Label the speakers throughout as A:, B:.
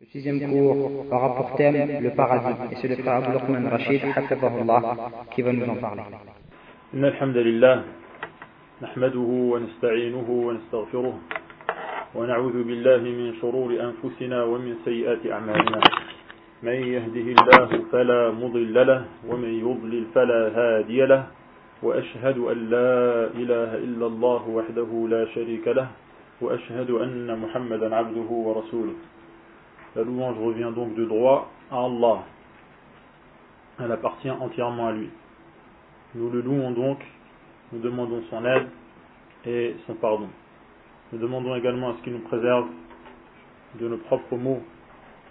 A: Le sixième cours aura pour thème le paradis, et c'est le frère Abou Luqman Rachid, qui va nous en parler. إن الحمد لله
B: نحمده ونستعينه ونستغفره ونعوذ بالله من شرور أنفسنا ومن سيئات أعمالنا من يهده الله فلا مضل له ومن يضلل فلا هادي له وأشهد أن لا إله إلا الله وحده لا شريك له وأشهد أن محمدا عبده ورسوله La louange revient donc de droit à Allah. Elle appartient entièrement à lui. Nous le louons donc, nous demandons son aide et son pardon. Nous demandons également à ce qu'il nous préserve de nos propres maux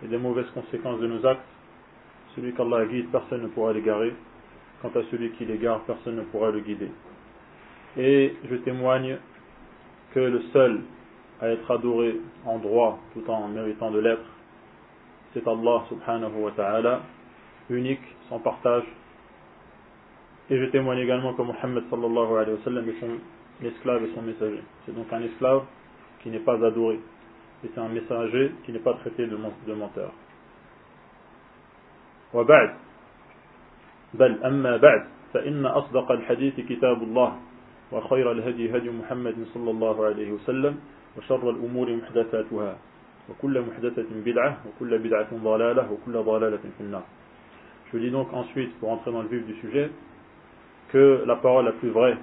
B: et des mauvaises conséquences de nos actes. Celui qu'Allah guide, personne ne pourra l'égarer. Quant à celui qui l'égare, personne ne pourra le guider. Et je témoigne que le seul à être adoré en droit tout en méritant de l'être c'est Allah subhanahu wa ta'ala, unique, sans partage. Et je témoigne également que Mohammed sallallahu alayhi wa sallam est son esclave et son messager. C'est donc un esclave qui n'est pas adoré. Et c'est un messager qui n'est pas traité de menteur. وبعد بل أما بعد فإن أصدق الحديث كتاب الله وخير الهدي هدي محمد صلى الله عليه وسلم وشر الأمور محدثاتها Je dis donc ensuite, pour entrer dans le vif du sujet, que la parole la plus vraie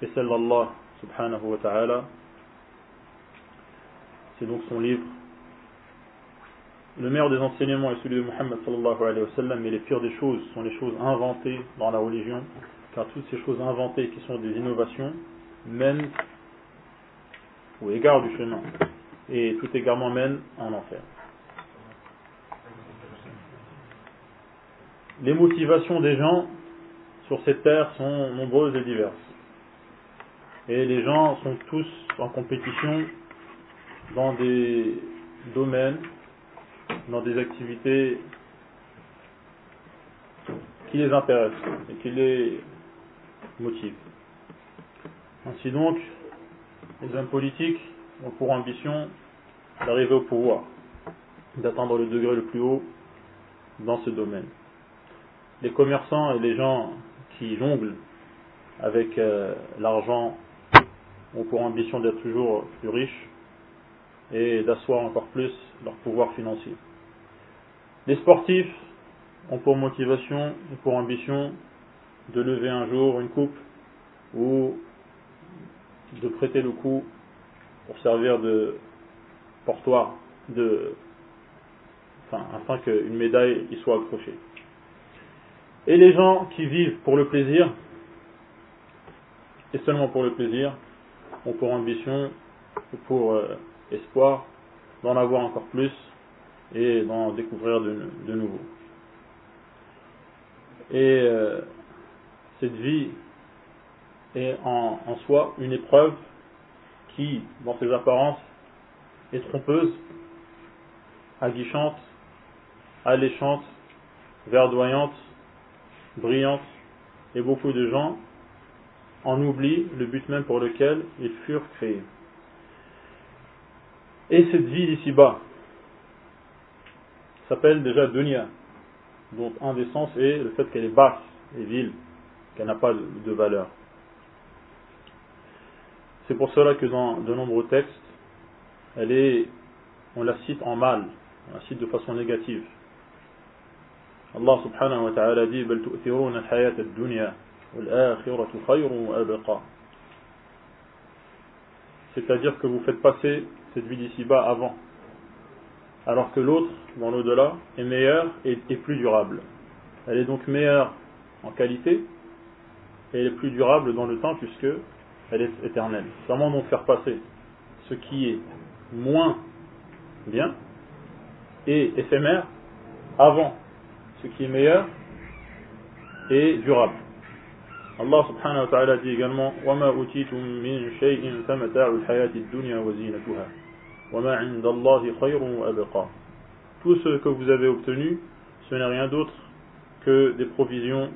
B: est celle d'Allah subhanahu wa ta'ala. C'est donc son livre. Le meilleur des enseignements est celui de Muhammad alayhi wa sallam, mais les pires des choses sont les choses inventées dans la religion, car toutes ces choses inventées qui sont des innovations mènent au égard du chemin et tout également mène en enfer. Les motivations des gens sur cette terre sont nombreuses et diverses. Et les gens sont tous en compétition dans des domaines, dans des activités qui les intéressent et qui les motivent. Ainsi donc, les hommes politiques ont pour ambition d'arriver au pouvoir, d'atteindre le degré le plus haut dans ce domaine. Les commerçants et les gens qui jonglent avec euh, l'argent ont pour ambition d'être toujours plus riches et d'asseoir encore plus leur pouvoir financier. Les sportifs ont pour motivation et pour ambition de lever un jour une coupe ou de prêter le coup pour servir de portoir de, afin qu'une médaille y soit accrochée. Et les gens qui vivent pour le plaisir, et seulement pour le plaisir, ont pour ambition, pour euh, espoir d'en avoir encore plus et d'en découvrir de, nouveau. Et euh, cette vie est en soi une épreuve qui, dans ses apparences, et trompeuse, aguichante, alléchante, verdoyante, brillante, et beaucoup de gens en oublient le but même pour lequel ils furent créés. Et cette ville ici bas s'appelle déjà Denia, dont un des sens est le fait qu'elle est basse et vile, qu'elle n'a pas de valeur. C'est pour cela que dans de nombreux textes, elle on la cite en mal, on la cite de façon négative. Allah subhanahu wa ta'ala dit c'est-à-dire que vous faites passer cette vie d'ici-bas avant, alors que l'autre, dans l'au-delà, est meilleure et, plus durable. Elle est donc meilleure en qualité et elle est plus durable dans le temps puisque elle est éternelle. Comment donc faire passer ce qui est moins bien et éphémère avant ce qui est meilleur et durable. Allah subhanahu wa ta'ala dit également وَمَا أُوتِيتُم مِّن شَيْءٍ فَمَتَاعُ الْحَيَاةِ الدُّنْيَا وَزِينَتُهَا وَمَا عِنْدَ اللَّهِ خَيْرٌ وَأَبْقَى Tout ce que vous avez obtenu, ce n'est rien d'autre que des provisions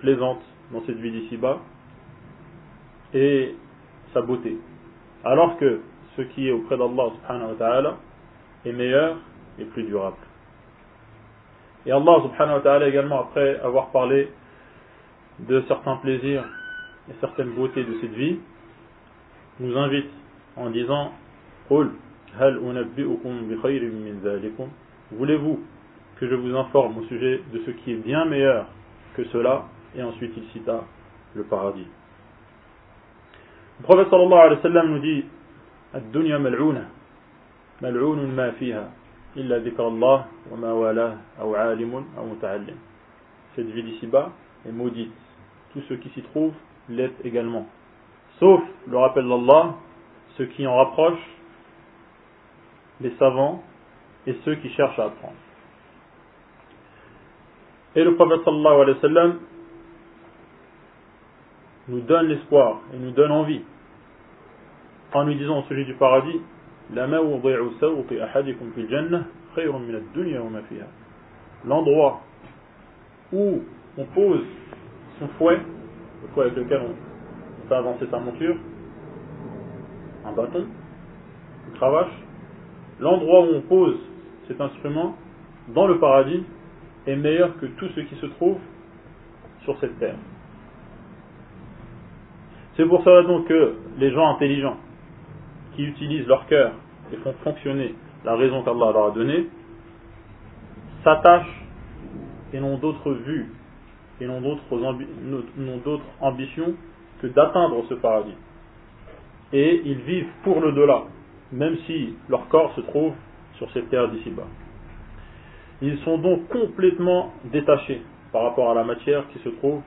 B: plaisantes dans cette vie d'ici-bas et sa beauté. Alors que ce qui est auprès d'Allah subhanahu wa ta'ala est meilleur et plus durable. Et Allah subhanahu wa ta'ala également, après avoir parlé de certains plaisirs et certaines beautés de cette vie, nous invite en disant Voulez-vous que je vous informe au sujet de ce qui est bien meilleur que cela Et ensuite il cita le paradis. Le prophète sallallahu alayhi wa sallam nous dit cette ville ici bas est maudite. Tous ceux qui s'y trouvent l'est également. Sauf le rappel d'Allah, ceux qui en rapprochent, les savants et ceux qui cherchent à apprendre. Et le prophète sallallahu alayhi wa sallam nous donne l'espoir et nous donne envie en lui disant au sujet du paradis L'endroit où on pose son fouet, le fouet avec lequel on fait avancer sa monture, un bâton, une cravache, l'endroit où on pose cet instrument dans le paradis est meilleur que tout ce qui se trouve sur cette terre. C'est pour cela donc que les gens intelligents, qui utilisent leur cœur et font fonctionner la raison qu'Allah leur a donnée, s'attachent et n'ont d'autres vues et n'ont d'autres ambitions que d'atteindre ce paradis. Et ils vivent pour le-delà, même si leur corps se trouve sur ces terre d'ici-bas. Ils sont donc complètement détachés par rapport à la matière qui se trouve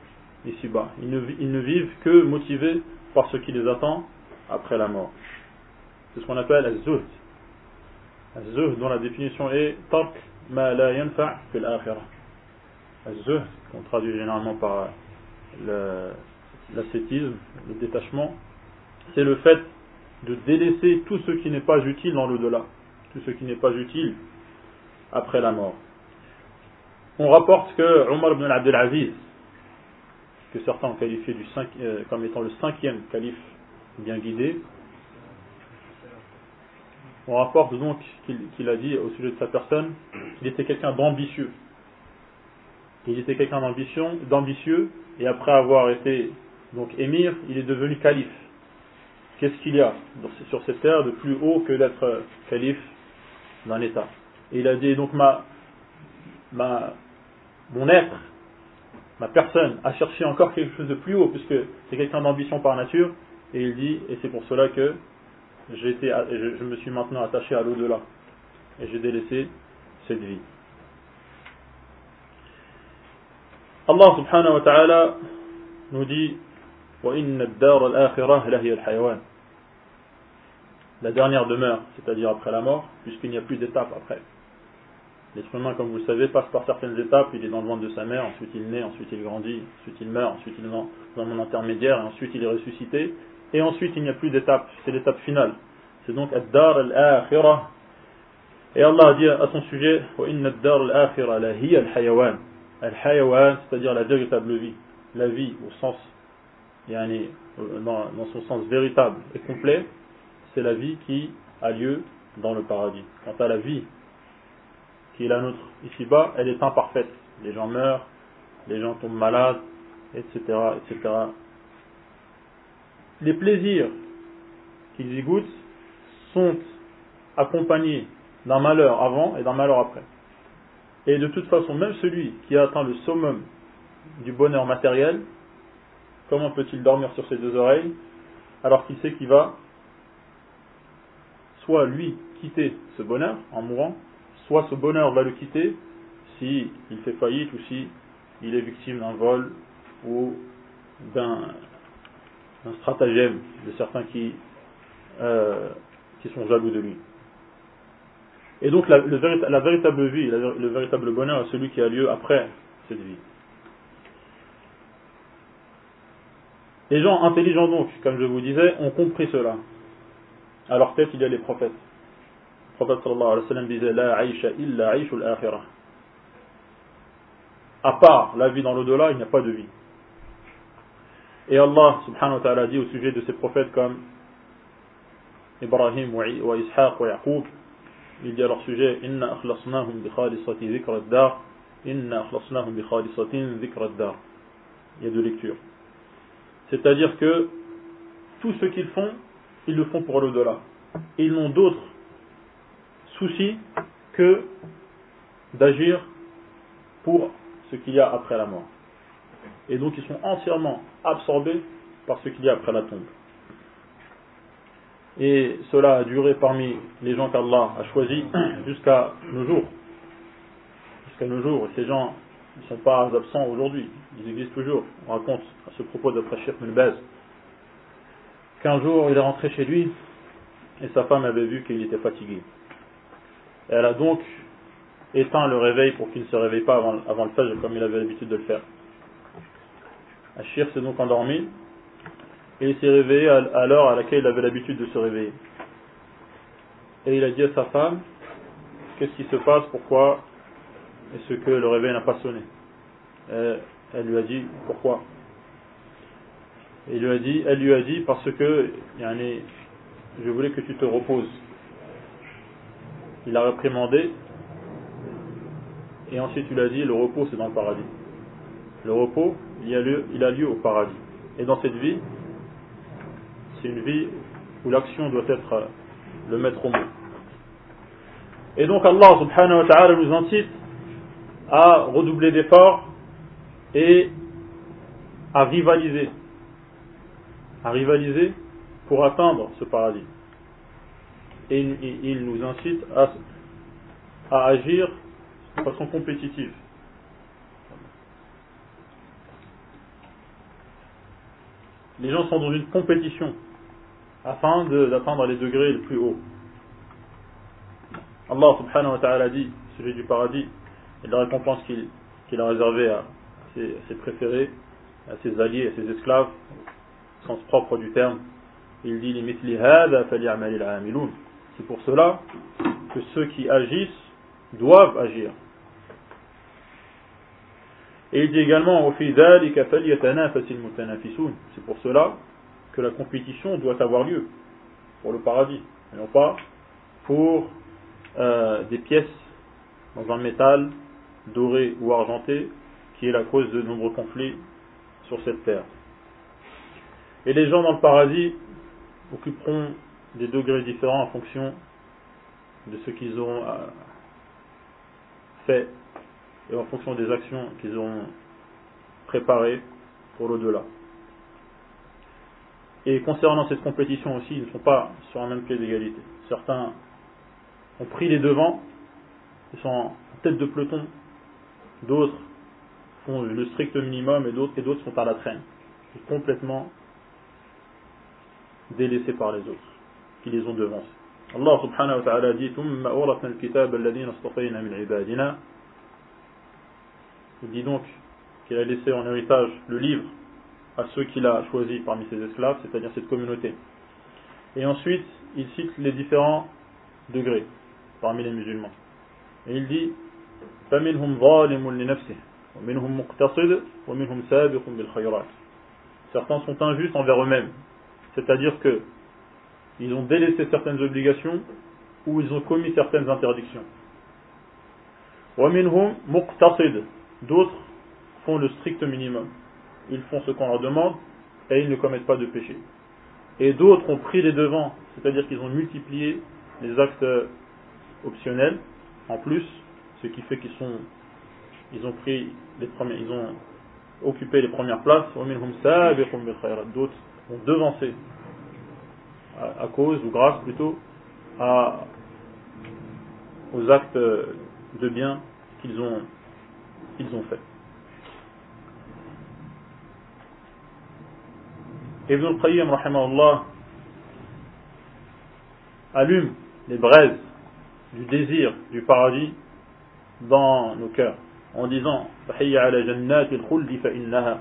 B: ici-bas. ils ne, vivent que motivés par ce qui les attend après la mort. C'est ce qu'on appelle az-zuhd. Az-zuhd dont la définition est tark ma la yanfa' fil akhirah. Az-zuhd qu'on traduit généralement par l'ascétisme, le, détachement, c'est le fait de délaisser tout ce qui n'est pas utile dans l'au-delà, tout ce qui n'est pas utile après la mort. On rapporte que Omar ibn Abdelaziz, que certains ont qualifié du euh, comme étant le cinquième calife bien guidé, on rapporte donc qu'il a dit au sujet de sa personne qu'il était quelqu'un d'ambitieux. Il était quelqu'un d'ambitieux et après avoir été donc émir, il est devenu calife. Qu'est-ce qu'il y a sur cette terre de plus haut que d'être euh, calife d'un État Et il a dit donc ma, ma, mon être, ma personne a cherché encore quelque chose de plus haut puisque c'est quelqu'un d'ambition par nature et il dit et c'est pour cela que été, je, me suis maintenant attaché à l'au-delà et j'ai délaissé cette vie. Allah subhanahu wa ta'ala nous dit La dernière demeure, c'est-à-dire après la mort, puisqu'il n'y a plus d'étape après. L'être humain, comme vous le savez, passe par certaines étapes. Il est dans le ventre de sa mère, ensuite il naît, ensuite il grandit, ensuite il meurt, ensuite il est dans, mon intermédiaire, et ensuite il est ressuscité et ensuite il n'y a plus d'étape, c'est l'étape finale. C'est donc Ad-Dar al-Akhirah. Et Allah dit à son sujet Ad-Dar la Al-Hayawan, c'est-à-dire la véritable vie, la vie au sens, yani, dans, dans son sens véritable et complet, c'est la vie qui a lieu dans le paradis. Quant à la vie qui est la nôtre ici-bas, elle est imparfaite. Les gens meurent, les gens tombent malades, etc., etc., les plaisirs qu'ils y goûtent sont accompagnés d'un malheur avant et d'un malheur après. Et de toute façon, même celui qui a atteint le summum du bonheur matériel, comment peut-il dormir sur ses deux oreilles alors qu'il sait qu'il va soit lui quitter ce bonheur en mourant, soit ce bonheur va le quitter si il fait faillite ou si il est victime d'un vol ou d'un un stratagème de certains qui, euh, qui sont jaloux de lui. Et donc la, le, la véritable vie, le véritable bonheur est celui qui a lieu après cette vie. Les gens intelligents donc, comme je vous disais, ont compris cela. À leur tête, il y a les prophètes. Le prophète sallallahu alayhi wa sallam disait La aisha illa aishul akhirah. À part la vie dans l'au-delà, il n'y a pas de vie. Et Allah subhanahu wa ta'ala dit au sujet de ces prophètes comme Ibrahim wa Ishaq wa Yaqub, il dit à leur sujet Inna bi Inna bi Il y a deux lectures. C'est-à-dire que tout ce qu'ils font, ils le font pour l'au-delà. Ils n'ont d'autre souci que d'agir pour ce qu'il y a après la mort. Et donc ils sont entièrement absorbés par ce qu'il y a après la tombe. Et cela a duré parmi les gens qu'Allah a choisis jusqu'à nos jours. Jusqu'à nos jours, ces gens ne sont pas absents aujourd'hui, ils existent toujours. On raconte à ce propos d'après Sheikh Mulbez qu'un jour il est rentré chez lui et sa femme avait vu qu'il était fatigué. elle a donc éteint le réveil pour qu'il ne se réveille pas avant, le fajr comme il avait l'habitude de le faire. Achir s'est donc endormi et il s'est réveillé à l'heure à laquelle il avait l'habitude de se réveiller. Et il a dit à sa femme, qu'est-ce qui se passe, pourquoi est-ce que le réveil n'a pas sonné euh, Elle lui a dit, pourquoi et il lui a dit, Elle lui a dit, parce que yani, je voulais que tu te reposes. Il a réprimandé et ensuite il a dit, le repos c'est dans le paradis le repos, il, a lieu, au paradis. Et dans cette vie, c'est une vie où l'action doit être euh, le maître au mot. Et donc Allah subhanahu wa ta'ala nous incite à redoubler d'efforts et à rivaliser, à rivaliser pour atteindre ce paradis. Et il nous incite à, à agir de façon compétitive. les gens sont dans une compétition afin d'atteindre les degrés les plus hauts. Allah subhanahu wa ta'ala dit, sujet du paradis, et de la récompense qu'il a réservée à ses, préférés, à ses alliés, à ses esclaves, au sens propre du terme, il dit C'est pour cela que ceux qui agissent doivent agir. Et il dit également C'est pour cela que la compétition doit avoir lieu pour le paradis, et non pas pour euh, des pièces dans un métal doré ou argenté qui est la cause de nombreux conflits sur cette terre. Et les gens dans le paradis occuperont des degrés différents en fonction de ce qu'ils ont euh, fait et en fonction des actions qu'ils ont préparées pour l'au-delà. Et concernant cette compétition aussi, ils ne sont pas sur un même pied d'égalité. Certains ont pris les devants, ils sont en tête de peloton, d'autres font le strict minimum et d'autres et d'autres sont à la traîne, sont complètement délaissés par les autres qui les ont devancés. Allah subhanahu wa ta'ala dit il dit donc qu'il a laissé en héritage le livre à ceux qu'il a choisis parmi ses esclaves, c'est-à-dire cette communauté. Et ensuite, il cite les différents degrés parmi les musulmans. Et il dit Certains sont injustes envers eux-mêmes, c'est-à-dire que ils ont délaissé certaines obligations ou ils ont commis certaines interdictions. D'autres font le strict minimum. Ils font ce qu'on leur demande et ils ne commettent pas de péché. Et d'autres ont pris les devants, c'est-à-dire qu'ils ont multiplié les actes optionnels en plus, ce qui fait qu'ils sont, ils ont pris les premiers, ils ont occupé les premières places. D'autres ont devancé à, cause ou grâce plutôt aux actes de bien qu'ils ont qu'ils ont fait. Ibn al-Qayyim, allume les braises du désir du paradis dans nos cœurs en disant Venez,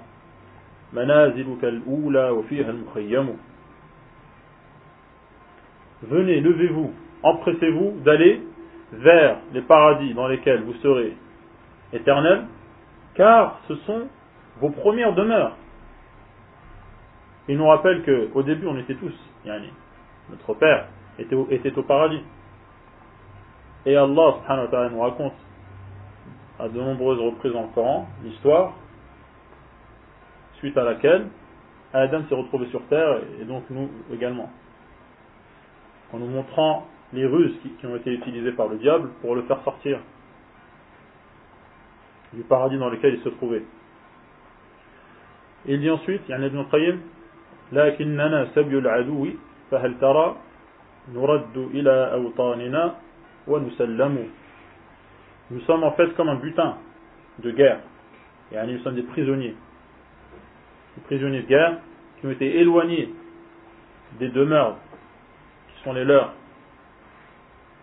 B: levez-vous, empressez-vous d'aller vers les paradis dans lesquels vous serez éternel, car ce sont vos premières demeures. Il nous rappelle qu'au début, on était tous, yani, notre père était, au paradis. Et Allah subhanahu wa ta'ala nous raconte à de nombreuses reprises dans le Coran l'histoire suite à laquelle Adam s'est retrouvé sur terre et donc nous également. En nous montrant les ruses qui ont été utilisées par le diable pour le faire sortir du paradis dans lequel il se trouvait. Il dit ensuite, il y a un Nous sommes en fait comme un butin de guerre. nous sommes des prisonniers. Des prisonniers de guerre qui ont été éloignés des demeures qui sont les leurs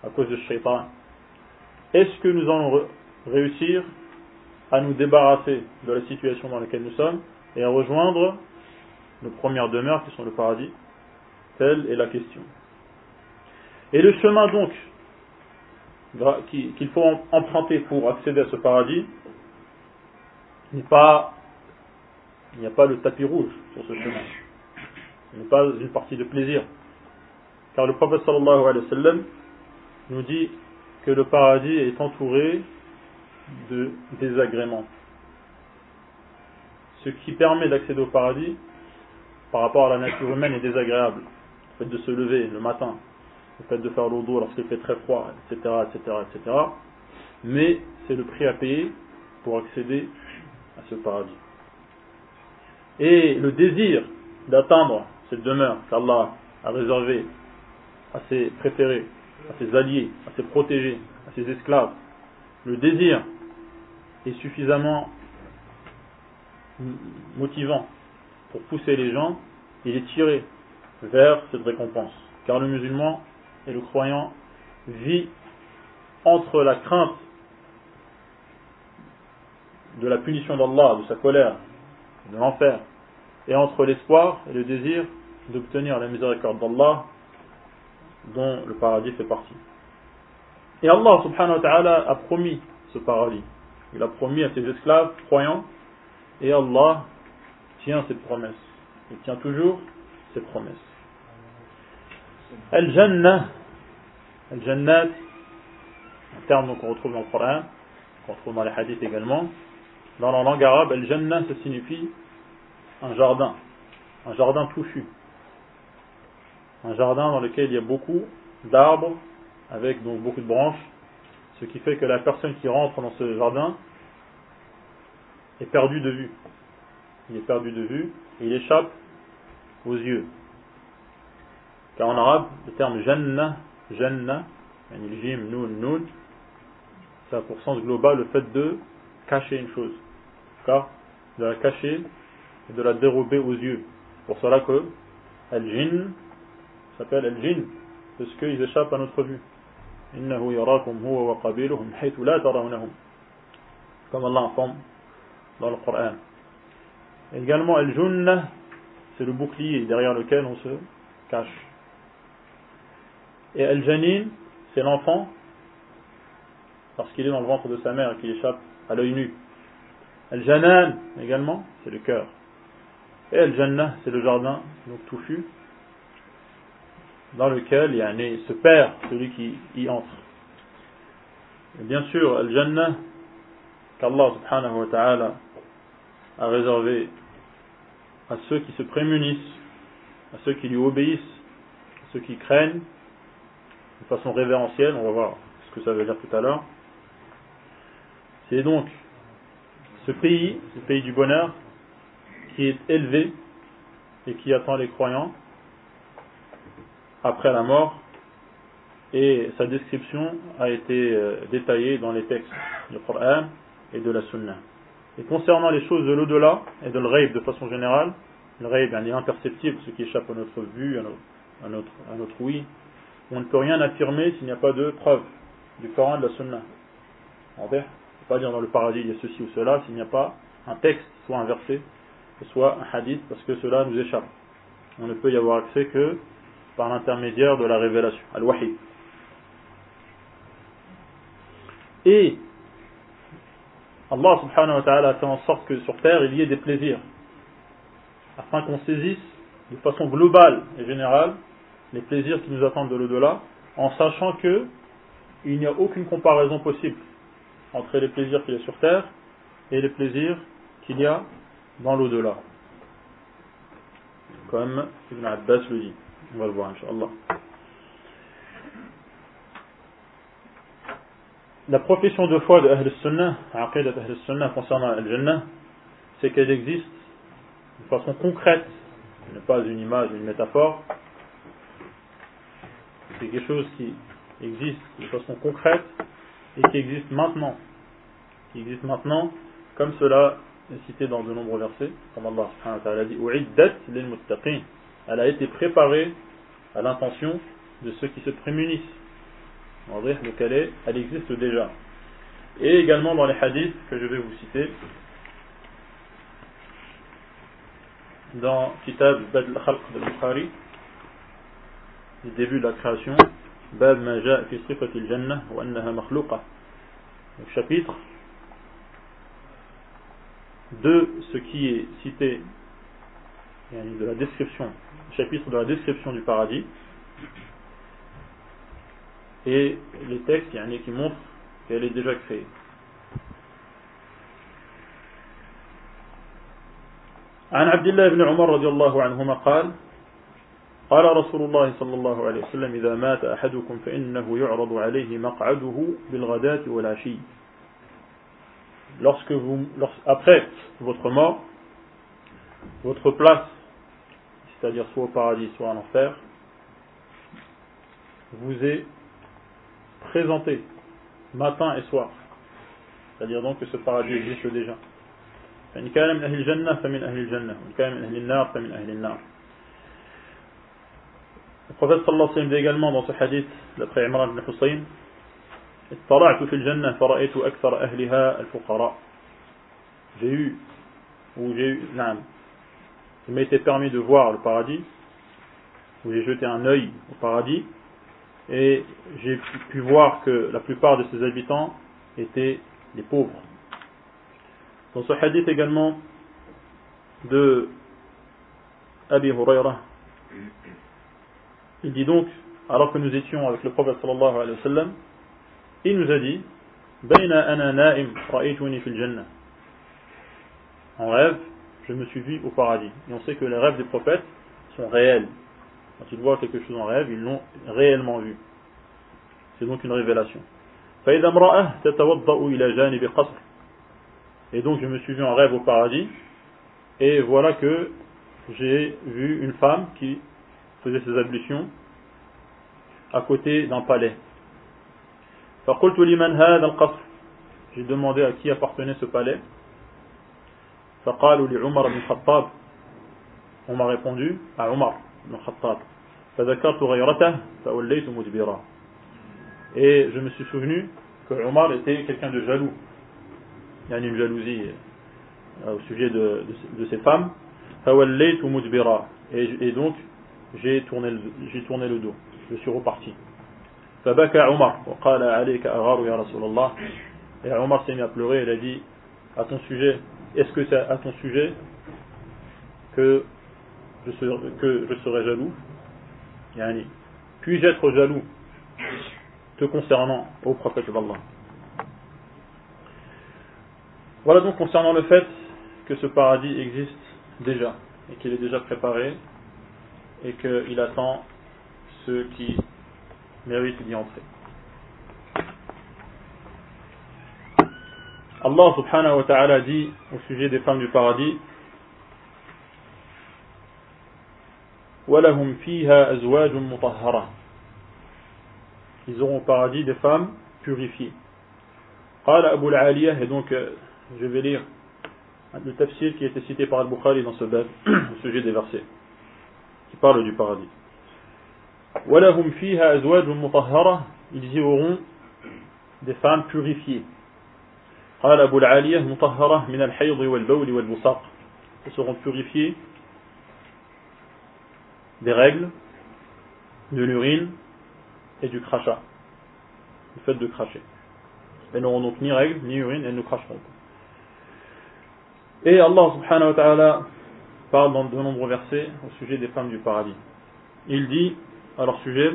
B: à cause de Shaitan. Est-ce que nous allons réussir à nous débarrasser de la situation dans laquelle nous sommes et à rejoindre nos premières demeures qui sont le paradis Telle est la question. Et le chemin donc qu'il faut emprunter pour accéder à ce paradis n'est pas il n'y a pas le tapis rouge sur ce chemin. Ce n'est pas une partie de plaisir. Car le prophète sallallahu alayhi wa sallam nous dit que le paradis est entouré de désagrément. Ce qui permet d'accéder au paradis, par rapport à la nature humaine, est désagréable. Le fait de se lever le matin, le fait de faire l'eau d'eau lorsqu'il fait très froid, etc., etc., etc. Mais c'est le prix à payer pour accéder à ce paradis. Et le désir d'atteindre cette demeure qu'Allah a réservée à ses préférés, à ses alliés, à ses protégés, à ses esclaves, le désir est suffisamment motivant pour pousser les gens et les tirer vers cette récompense. Car le musulman et le croyant vit entre la crainte de la punition d'Allah, de sa colère, de l'enfer, et entre l'espoir et le désir d'obtenir la miséricorde d'Allah dont le paradis fait partie. Et Allah subhanahu wa ta'ala a promis ce paradis il a promis à ses esclaves croyants et Allah tient ses promesses. Il tient toujours ses promesses. Al-Jannah, al jannah un terme qu'on retrouve dans le Coran, qu'on retrouve dans les hadiths également. Dans la langue arabe, Al-Jannah, ça signifie un jardin, un jardin touffu. Un jardin dans lequel il y a beaucoup d'arbres, avec donc beaucoup de branches, ce qui fait que la personne qui rentre dans ce jardin est perdue de vue. Il est perdu de vue et il échappe aux yeux. Car en arabe, le terme janna, janna, il jim, noun, nun, ça a pour sens global le fait de cacher une chose. Car de la cacher et de la dérober aux yeux. pour cela que al-jinn s'appelle al jin parce qu'ils échappent à notre vue comme Allah dans le Coran. Également, el c'est le bouclier derrière lequel on se cache. Et el janin c'est l'enfant, parce qu'il est dans le ventre de sa mère et qu'il échappe à l'œil nu. el janan également, c'est le cœur. Et el c'est le jardin, donc touffu, dans lequel il y un ce père, celui qui y entre. bien sûr, Al-Jannah, qu'Allah subhanahu wa ta'ala a réservé à ceux qui se prémunissent, à ceux qui lui obéissent, à ceux qui craignent, de façon révérentielle, on va voir ce que ça veut dire tout à l'heure. C'est donc ce pays, ce pays du bonheur, qui est élevé et qui attend les croyants, après la mort et sa description a été euh, détaillée dans les textes du Coran et de la Sunna. Et concernant les choses de l'au-delà et de l'Raïb de façon générale, le est imperceptible, ce qui échappe à notre vue, à notre, à notre, oui, on ne peut rien affirmer s'il n'y a pas de preuve du Coran de la Sunna. On ne peut pas dire dans le paradis il y a ceci ou cela s'il n'y a pas un texte, soit un verset, soit un hadith, parce que cela nous échappe. On ne peut y avoir accès que par l'intermédiaire de la révélation, al-wahi. Et Allah subhanahu wa ta'ala fait en sorte que sur terre il y ait des plaisirs, afin qu'on saisisse de façon globale et générale les plaisirs qui nous attendent de l'au-delà, en sachant que il n'y a aucune comparaison possible entre les plaisirs qu'il y a sur terre et les plaisirs qu'il y a dans l'au-delà. Comme Ibn Abbas le dit. On va le voir, Inch'Allah. La profession de foi de Ahl sunnah Aqidat al sunnah concernant Al-Jannah, c'est qu'elle existe de façon concrète, ce n'est pas une image, une métaphore. C'est quelque chose qui existe de façon concrète et qui existe maintenant. Qui existe maintenant, comme cela est cité dans de nombreux versets, comme Allah subhanahu wa lil-muttaqin dit, elle a été préparée à l'intention de ceux qui se prémunissent. Donc elle, est, elle existe déjà. Et également dans les hadiths que je vais vous citer, dans Kitab Bad al-Khalq de bukhari le début de la création, Bab Maja jannah wa makhluqa. chapitre de ce qui est cité, de la description chapitre de la description du paradis. Et les textes, il y en a qui montrent qu'elle est déjà créée. عن عبد الله بن عمر رضي الله عنهما قال قال رسول الله صلى الله عليه وسلم إذا مات أحدكم فإنه يعرض عليه مقعده بالغداة والعشي lorsque vous, après votre mort, votre place c'est-à-dire soit au paradis, soit en enfer, vous est présenté matin et soir. C'est-à-dire donc que ce paradis existe déjà. Le prophète sallallahu alayhi wa sallam dit également dans ce hadith, d'après Imran ibn Hussein, اطلعت في الجنة فرأيت أكثر أهلها الفقراء. J'ai eu, ou j'ai eu, non, il m'était permis de voir le paradis, où j'ai jeté un œil au paradis, et j'ai pu voir que la plupart de ses habitants étaient des pauvres. Dans ce hadith également de Abi Hurairah, il dit donc, alors que nous étions avec le prophète sallallahu alayhi wa sallam, il nous a dit, En rêve, je me suis vu au paradis. Et on sait que les rêves des prophètes sont réels. Quand ils voient quelque chose en rêve, ils l'ont réellement vu. C'est donc une révélation. Et donc je me suis vu en rêve au paradis, et voilà que j'ai vu une femme qui faisait ses ablutions à côté d'un palais. J'ai demandé à qui appartenait ce palais. فقالوا لعمر بن الخطاب on m'a répondu à Omar ibn Khattab فذكرت غيرته فوليت مدبرا et je me suis souvenu que Omar était quelqu'un de jaloux il y a une jalousie euh, au sujet de, de, de ses femmes فوليت مدبرا et, et donc j'ai tourné, j'ai tourné le dos je suis reparti فبكى عمر وقال عليك أغار يا رسول الله et Omar s'est mis à pleurer il a dit à ton sujet est-ce que c'est à ton sujet que je serai, que jaloux yani, Puis-je être jaloux te concernant, au prophète d'Allah Voilà donc concernant le fait que ce paradis existe déjà et qu'il est déjà préparé et qu'il attend ceux qui méritent d'y entrer. Allah subhanahu wa ta'ala dit au sujet des femmes du paradis وَلَهُمْ فِيهَا أَزْوَاجٌ مُطَهَّرًا Ils auront au paradis des femmes purifiées. et donc euh, je vais lire le tafsir qui a été cité par Al-Bukhari dans ce bab au sujet des versets qui parlent du paradis. وَلَهُمْ فِيهَا أَزْوَاجٌ مُطَهَّرًا Ils y auront des femmes purifiées. قال أبو العالية مطهرة من الحيض والبول والبصاق seront purifiées des règles, de l'urine et du crachat. Le fait de cracher. Elles n'auront donc ni règles, ni urine, elles ne cracheront pas. Et Allah subhanahu wa ta'ala parle dans de nombreux versets au sujet des femmes du paradis. Il dit à leur sujet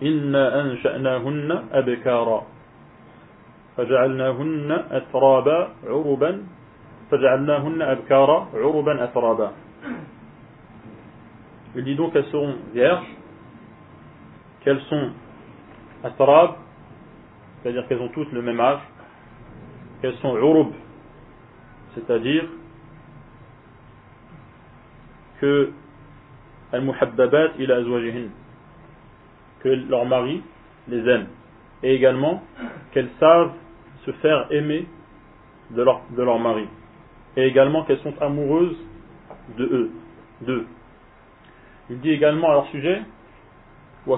B: Inna ansha'nahunna abekara. فجعلناهن أترابا عربا فجعلناهن أبكارا عربا أترابا Il dit donc qu'elles seront vierges, qu'elles sont atrab, c'est-à-dire qu'elles ont toutes le même âge, qu'elles sont urub, c'est-à-dire que al-muhabbabat il a que leur mari les aime. et également qu'elles savent se faire aimer de leur, de leur mari, et également qu'elles sont amoureuses de eux, d'eux. Il dit également à leur sujet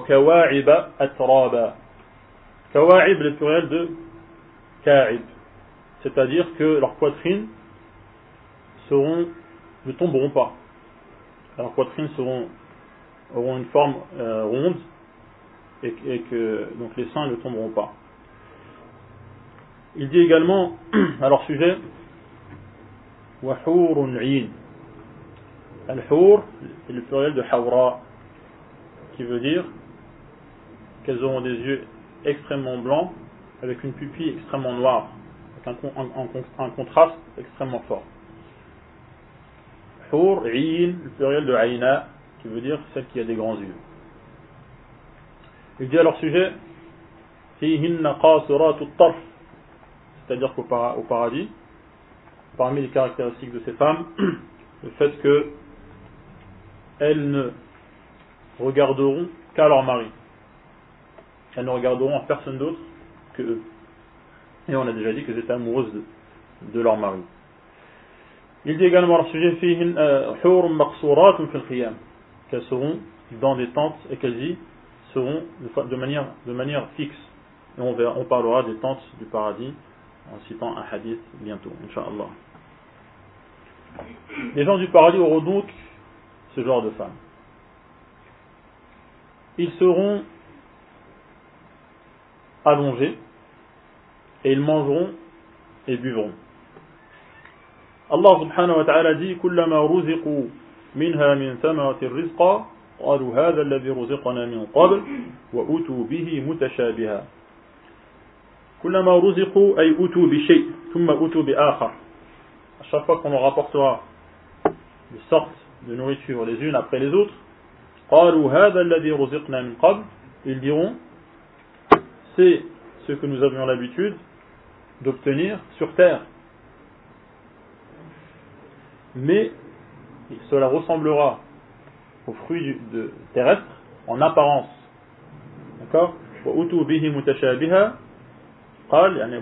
B: Kawa'ib, le pluriel de ka'ib, c'est-à-dire que leurs poitrines seront, ne tomberont pas. Leurs poitrines seront, auront une forme euh, ronde et, que donc les seins ne tomberont pas. Il dit également à leur sujet وحور al hour est le pluriel de Havra, qui veut dire qu'elles auront des yeux extrêmement blancs avec une pupille extrêmement noire avec un, contraste extrêmement fort Hour, le pluriel de Aina, qui veut dire celle qui a des grands yeux il dit à leur sujet c'est-à-dire qu'au paradis, parmi les caractéristiques de ces femmes, le fait que elles ne regarderont qu'à leur mari. Elles ne regarderont à personne d'autre qu'eux. Et on a déjà dit qu'elles étaient amoureuses de, de, leur mari. Il dit également à leur sujet euh, qu'elles seront dans des tentes et qu'elles y seront de manière, fixe. Et on, parlera des tentes du paradis en citant un hadith bientôt, Inch'Allah. Les gens du paradis auront donc ce genre de femmes. Ils seront allongés et ils mangeront et buveront. Allah subhanahu wa ta'ala dit كلما رزقوا minha min ثمرة rizqa » قالوا à chaque fois qu'on leur rapportera des sortes de nourriture les unes après les autres ils diront c'est ce que nous avions l'habitude d'obtenir sur terre mais cela ressemblera aux fruits de, terrestres en apparence. D'accord قال يعني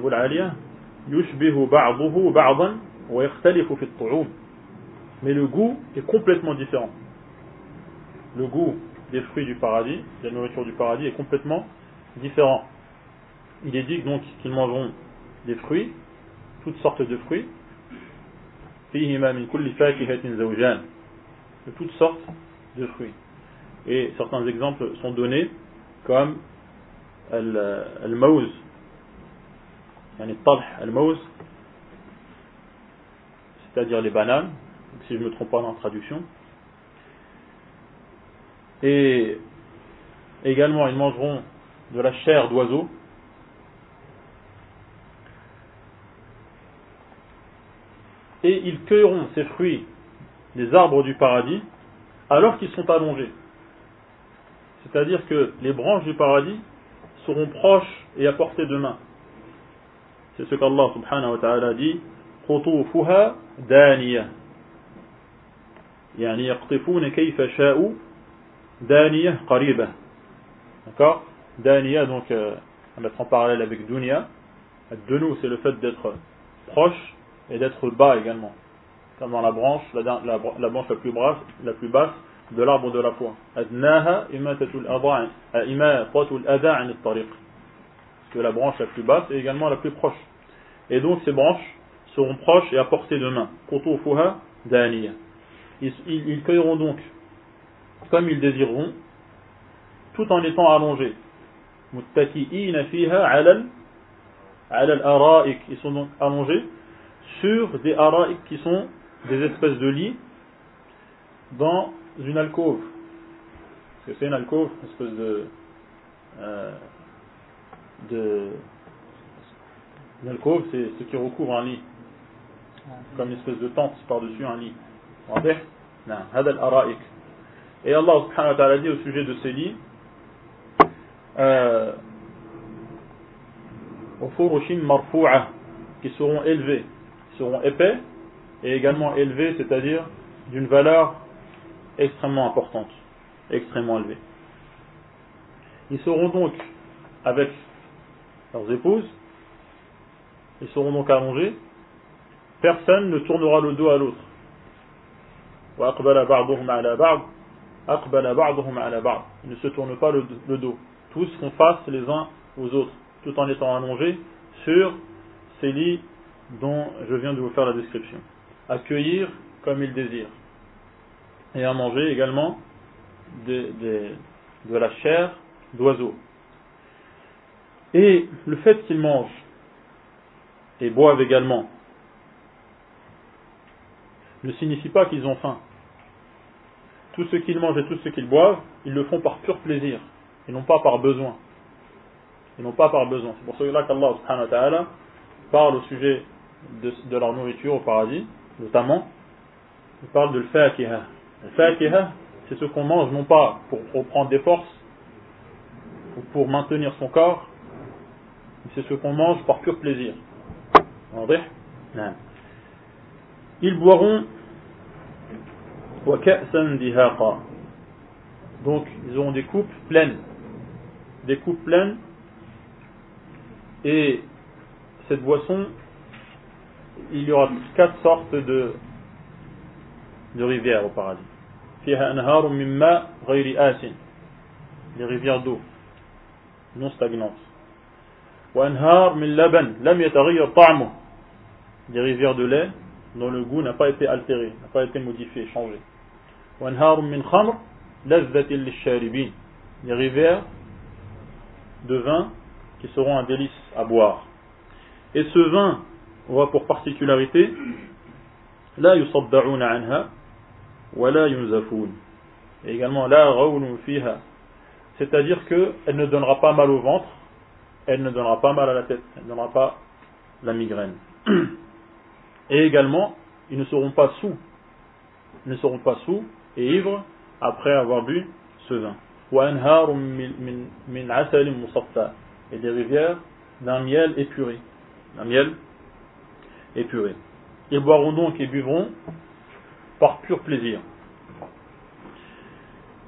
B: يشبه بعضه بعضا ويختلف في الطعوم mais le goût est complètement différent le goût des fruits du paradis de la nourriture du paradis est complètement différent il est dit donc qu'ils mangeront des fruits toutes sortes de fruits de toutes sortes de fruits. Et certains exemples sont donnés comme al mawz le al-mawz, c'est-à-dire les bananes, si je ne me trompe pas dans la traduction. Et également, ils mangeront de la chair d'oiseau. Et ils cueilleront ces fruits des arbres du paradis alors qu'ils sont allongés. C'est-à-dire que les branches du paradis seront proches et à portée de main. C'est ce qu'Allah subhanahu wa ta'ala dit قطوفها دانية يعني yaqtifuna kayfa sha'u daniya qariba » d'accord دانية donc euh, on va mettre en parallèle avec dunya nous, c'est le fait d'être proche et d'être bas également comme dans la branche, la, la, branche la plus, basse, la plus basse de l'arbre de la foi. Parce que la branche la plus basse est également la plus proche. Et donc ces branches seront proches et à portée de main. Ils, ils cueilleront donc comme ils désireront, tout en étant allongés. Ils sont donc allongés sur des araïques qui sont des espèces de lits dans une alcôve. Parce que c'est une alcôve, une espèce de. Euh, une alcôve, c'est ce qui recouvre un lit. Ah. Comme une espèce de tente par-dessus un lit. Et Allah subhanahu wa ta'ala dit au sujet de ces lits euh, qui seront élevés, qui seront épais et également élevé, c'est-à-dire d'une valeur extrêmement importante, extrêmement élevée. Ils seront donc avec leurs épouses, ils seront donc allongés, personne ne tournera le dos à l'autre. Ils ne se tournent pas le, dos. Tous s'ont face les uns aux autres, tout en étant allongés sur ces lits dont je viens de vous faire la description à cueillir comme ils désirent et à manger également de, la chair d'oiseaux. Et le fait qu'ils mangent et boivent également ne signifie pas qu'ils ont faim. Tout ce qu'ils mangent et tout ce qu'ils boivent, ils le font par pur plaisir et non pas par besoin. et non pas par besoin. C'est pour cela qu'Allah parle au sujet de leur nourriture au paradis. Notamment, il parle de Le L'fakiha, c'est ce qu'on mange non pas pour reprendre des forces ou pour maintenir son corps, mais c'est ce qu'on mange par pur plaisir. Ils boiront donc, ils auront des coupes pleines. Des coupes pleines. Et cette boisson il y aura quatre sortes de, de rivières au paradis. Les rivières d'eau, non stagnantes. Des rivières de lait dont le goût n'a pas été altéré, n'a pas été modifié, changé. Des rivières de vin qui seront un délice à boire. Et ce vin voit pour particularité anha wa la et également la c'est-à-dire que elle ne donnera pas mal au ventre elle ne donnera pas mal à la tête elle ne donnera pas la migraine et également ils ne seront pas sous ils ne seront pas sous et ivres après avoir bu ce vin et des rivières d'un miel épuré Un miel ils boiront donc et buvront par pur plaisir.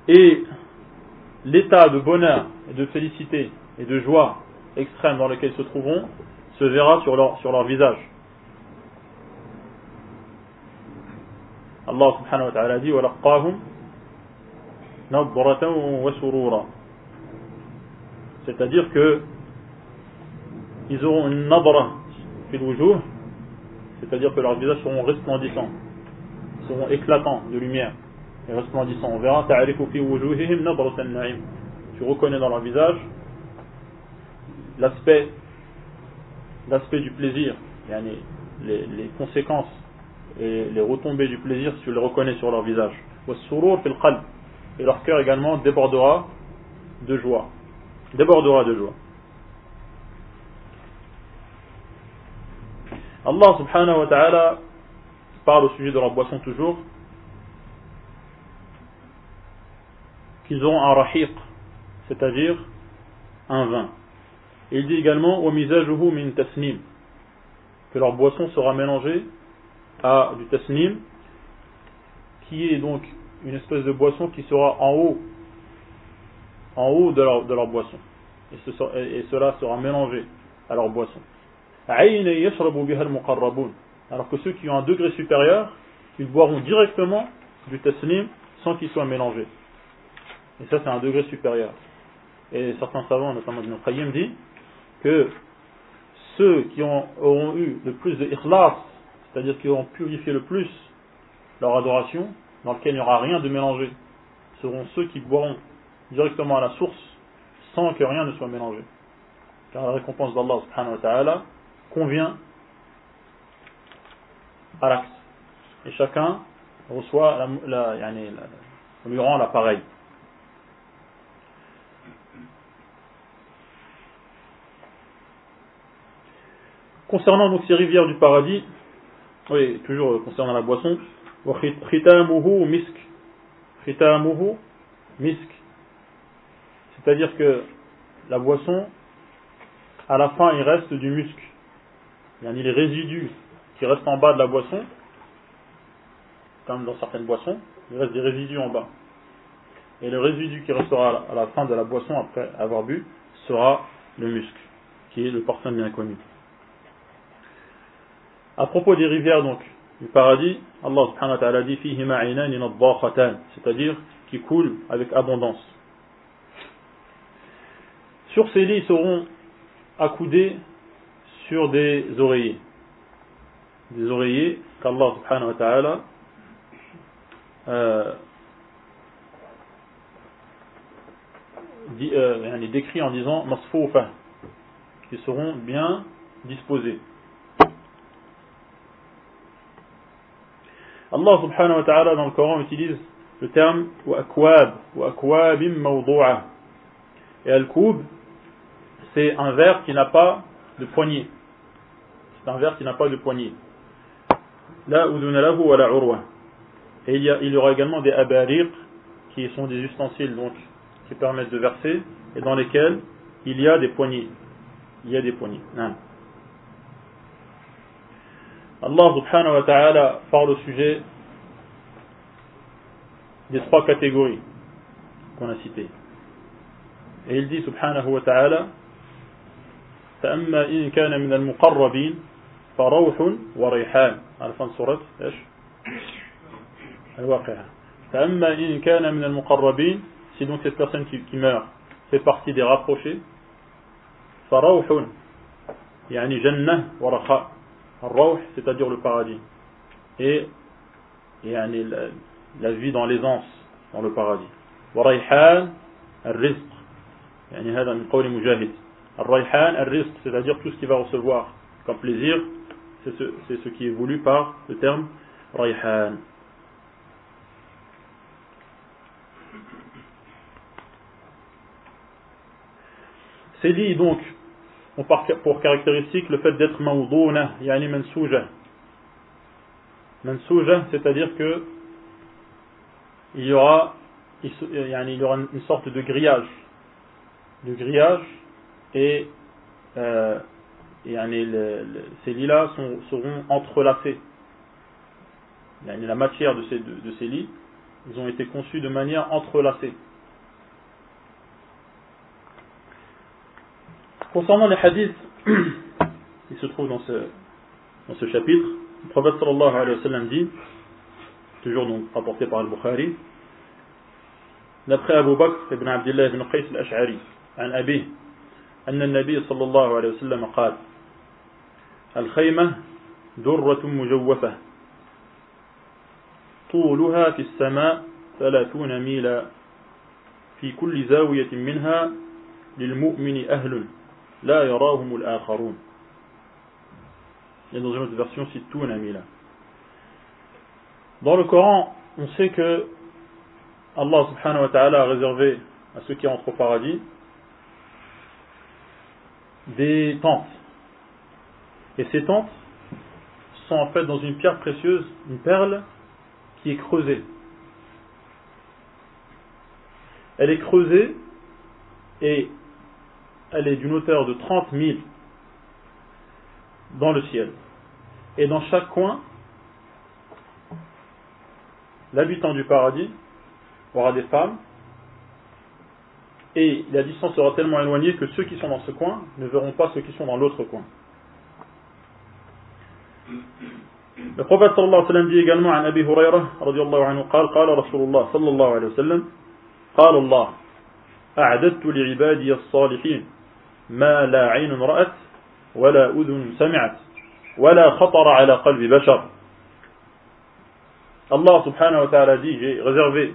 B: Et l'état de bonheur et de félicité et de joie extrême dans lequel ils se trouveront se verra sur leur, sur leur visage. Allah subhanahu wa ta'ala dit C'est-à-dire que ils auront une nabra fil c'est-à-dire que leurs visages seront resplendissants, seront éclatants de lumière et resplendissants. On verra, tu reconnais dans leur visage l'aspect l'aspect du plaisir, les, les, conséquences et les retombées du plaisir, tu les reconnais sur leur visage. Et leur cœur également débordera de joie. Débordera de joie. Allah subhanahu wa ta'ala parle au sujet de leur boisson toujours qu'ils ont un rahiq, c'est-à-dire un vin. Il dit également min tasnim que leur boisson sera mélangée à du tasnim qui est donc une espèce de boisson qui sera en haut en haut de leur, boisson et, et cela sera mélangé à leur boisson. Alors que ceux qui ont un degré supérieur, ils boiront directement du taslim sans qu'il soit mélangé. Et ça, c'est un degré supérieur. Et certains savants, notamment Ibn Qayyim, dit que ceux qui auront eu le plus de ikhlas, c'est-à-dire qui auront purifié le plus leur adoration, dans lequel il n'y aura rien de mélangé, seront ceux qui boiront directement à la source sans que rien ne soit mélangé. Car la récompense d'Allah subhanahu wa ta'ala convient à l'axe. Et chacun reçoit, la, la, on lui rend l'appareil. Concernant donc ces rivières du paradis, oui, toujours euh, concernant la boisson, misk. C'est-à-dire que la boisson, à la fin, il reste du musc yani les résidus qui restent en bas de la boisson, comme dans certaines boissons, il reste des résidus en bas. Et le résidu qui restera à la fin de la boisson après avoir bu sera le musc, qui est le parfum bien connu. À propos des rivières donc du paradis, Allah subhanahu wa ta'ala dit c'est-à-dire qui coulent avec abondance. Sur ces lits seront accoudés sur des oreillers. Des oreillers qu'Allah subhanahu wa ta'ala euh, euh, décrit en disant masfoufa qui seront bien disposés. Allah subhanahu wa ta'ala dans le Coran utilise le terme wa'akwab, akwabim mawdu'a. Et al kub c'est un verre qui n'a pas de poignée. L'inverse, il n'a pas de poignée. La udunalahu wa la urwa. Et il y, a, il y aura également des abariq, qui sont des ustensiles donc qui permettent de verser, et dans lesquels il y a des poignées. Il y a des poignées. Allah subhanahu wa ta'ala parle au sujet des trois catégories qu'on a citées. Et il dit subhanahu wa ta'ala فأما إن كان al muqarrabin» فروح وريحان عرفان سورة إيش الواقعة فأما إن كان من المقربين si donc cette personne qui, qui meurt fait partie des rapprochés فروح يعني جنة ورخاء الروح c'est-à-dire le paradis et يعني la, la vie dans l'aisance dans le paradis وريحان الرزق يعني هذا من قول مجاهد الريحان الرزق c'est-à-dire tout ce qui va recevoir comme plaisir c'est ce, qui est voulu par le terme Rayhan. C'est dit donc, on part pour caractéristique le fait d'être mawdouna, yani mansouja. Mansouja, c'est-à-dire que il y aura une sorte de grillage. Du grillage et euh, et ces lits-là seront entrelacés. la matière de ces, lits, ils ont été conçus de manière entrelacée. Concernant les hadiths qui se trouvent dans ce, dans ce chapitre, le prophète sallallahu alayhi wa sallam dit, toujours donc rapporté par al-Bukhari, d'après Abu Bakr ibn Abdullah ibn Qais al-Ash'ari, un أبيه أن النبي صلى الله عليه وسلم قال الخيمة درة مجوفة طولها في السماء ثلاثون ميلا في كل زاوية منها للمؤمن أهل لا يراهم الآخرون dans une autre version, Situna Mila. Dans le Coran, on sait que Allah subhanahu wa ta'ala a réservé à ceux qui entrent au paradis des tentes. Et ces tentes sont en fait dans une pierre précieuse, une perle, qui est creusée. Elle est creusée et elle est d'une hauteur de 30 000 dans le ciel. Et dans chaque coin, l'habitant du paradis aura des femmes et la distance sera tellement éloignée que ceux qui sont dans ce coin ne verront pas ceux qui sont dans l'autre coin. لقبة صلى الله عليه وسلم dit également عن أبي هريرة رضي الله عنه قال قال رسول الله صلى الله عليه وسلم قال الله أعددت لعبادي الصالحين ما لا عين رأت ولا أذن سمعت ولا خطر على قلب بشر الله سبحانه وتعالى ta'ala dit j'ai réservé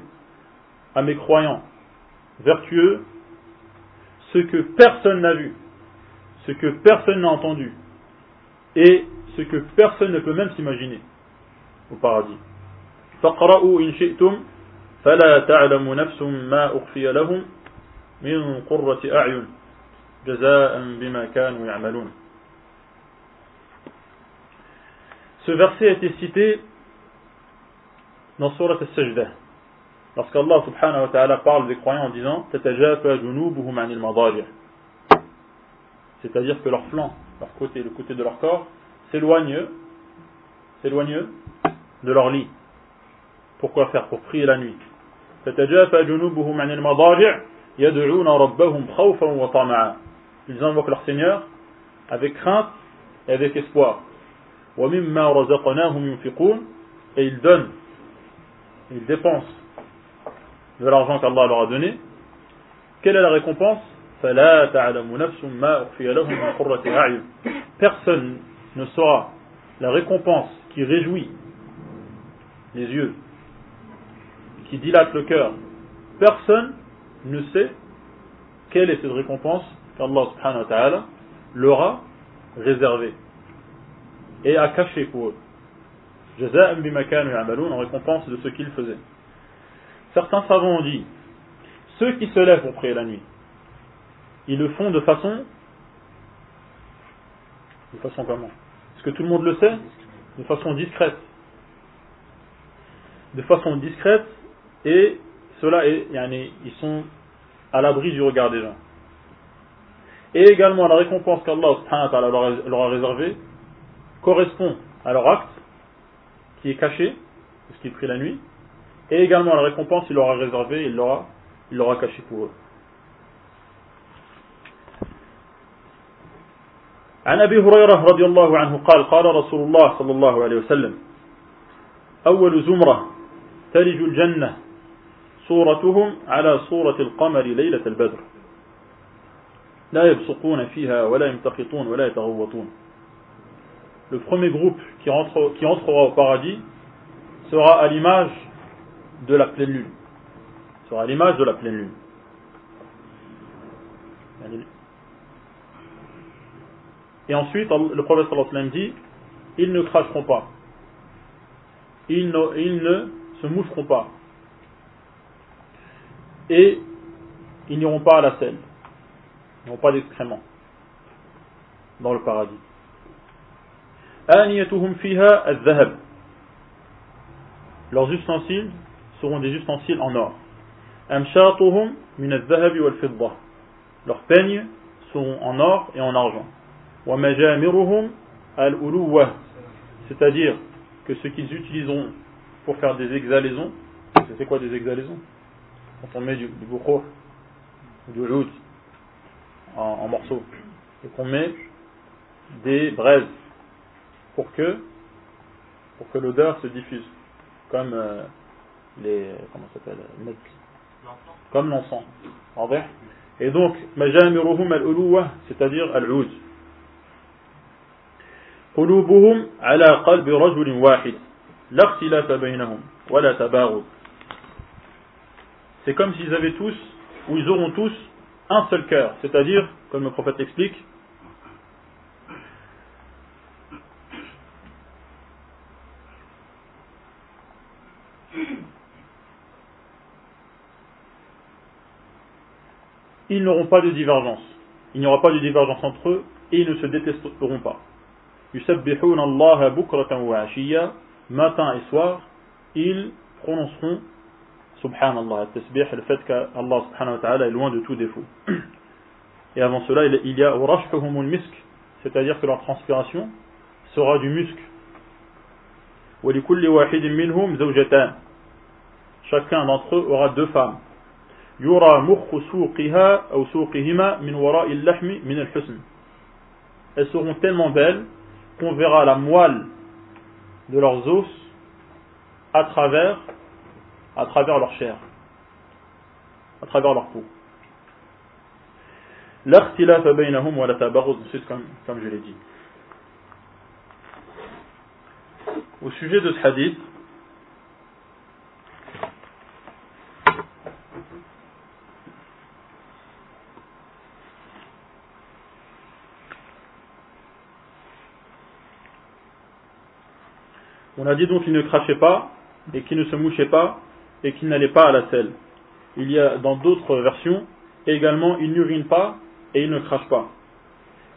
B: à mes croyants vertueux ce que personne n'a vu ce que personne n'a entendu et ce que personne ne peut même s'imaginer au paradis. فقرأوا إِنْ شئتم فَلَا تَعْلَمُ نفس مَا أخفي لَهُمْ مِنْ قرة أعين جَزَاءً بِمَا كَانُوا يَعْمَلُونَ. Ce verset a été cité dans Surat al-Sajda lorsqu'Allah subhanahu wa ta'ala parle des croyants en disant تَتَجَافَ جنوبهم عَنِ المضاجع c'est-à-dire que leur flanc, leur côté, le côté de leur corps, s'éloigne, s'éloigne de leur lit. Pourquoi faire Pour prier la nuit. Ils invoquent leur Seigneur avec crainte et avec espoir. Et ils donnent, ils dépensent de l'argent qu'Allah leur a donné. Quelle est la récompense Personne ne saura la récompense qui réjouit les yeux, qui dilate le cœur. Personne ne sait quelle est cette récompense qu'Allah subhanahu wa ta'ala leur réservée et a cachée pour eux. en récompense de ce qu'ils faisaient. Certains savants ont dit, ceux qui se lèvent pour prier la nuit, ils le font de façon. De façon comment Est-ce que tout le monde le sait De façon discrète. De façon discrète, et cela est. Ils sont à l'abri du regard des gens. Et également, la récompense qu'Allah leur a réservée correspond à leur acte qui est caché, ce qui est pris la nuit, et également la récompense il leur a réservé, il l'aura, il l'aura caché pour eux. عن أبي هريرة رضي الله عنه قال قال رسول الله صلى الله عليه وسلم أول زمرة تلج الجنة صورتهم على صورة القمر ليلة البدر لا يبصقون فيها ولا يمتقطون ولا يتغوطون Le premier groupe qui, rentre, qui entrera au paradis sera à l'image de la pleine lune. Sera à l'image de la pleine lune. Et ensuite, le prophète sallallahu dit Ils ne cracheront pas. Ils ne, se moucheront pas. Et ils n'iront pas à la selle. Ils n'auront pas d'excréments dans le paradis. Leurs ustensiles seront des ustensiles en or. Leurs peignes seront en or et en argent. C'est-à-dire que ce qu'ils utiliseront pour faire des exhalaisons, c'est quoi des exhalaisons Quand on met du, du du oud en, en morceaux, et qu'on met des braises pour que, pour que l'odeur se diffuse, comme euh, les. Comment s'appelle euh, Comme l'encens. Et donc, majamiruhum al cest c'est-à-dire al-oud. C'est comme s'ils avaient tous, ou ils auront tous, un seul cœur, c'est-à-dire, comme le prophète explique. ils n'auront pas de divergence. Il n'y aura pas de divergence entre eux et ils ne se détesteront pas. يسبحون الله بكرة وعشية matin et soir ils prononceront subhanallah tasbih le fait qu'Allah subhanahu wa ta'ala est loin de tout défaut et avant cela il y a urashhuhum misk c'est-à-dire que leur transpiration sera du musc ولكل واحد منهم زوجتان chacun d'entre eux aura deux femmes يرى مخ سوقها أو سوقهما من وراء اللحم من الحسن elles seront tellement belles qu'on verra la moelle de leurs os à travers, à travers leur chair, à travers leur peau. L'artilaf bainahum wa la comme, comme je l'ai dit. Au sujet de ce hadith, On a dit donc qu'il ne crachait pas, et qu'il ne se mouchait pas, et qu'il n'allait pas à la selle. Il y a dans d'autres versions, également, il n'urine pas, et il ne crache pas.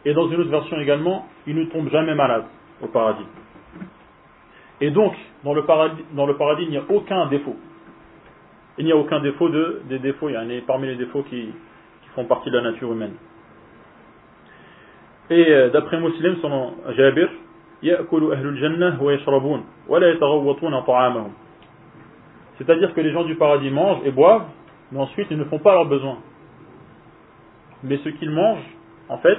B: Et dans une autre version également, il ne tombe jamais malade au paradis. Et donc, dans le paradis, dans le paradis il n'y a aucun défaut. Il n'y a aucun défaut des défauts, il y en a parmi les défauts qui, font partie de la nature humaine. Et euh, d'après Mossylem, son c'est-à-dire que les gens du paradis mangent et boivent, mais ensuite ils ne font pas leurs besoins. Mais ce qu'ils mangent, en fait,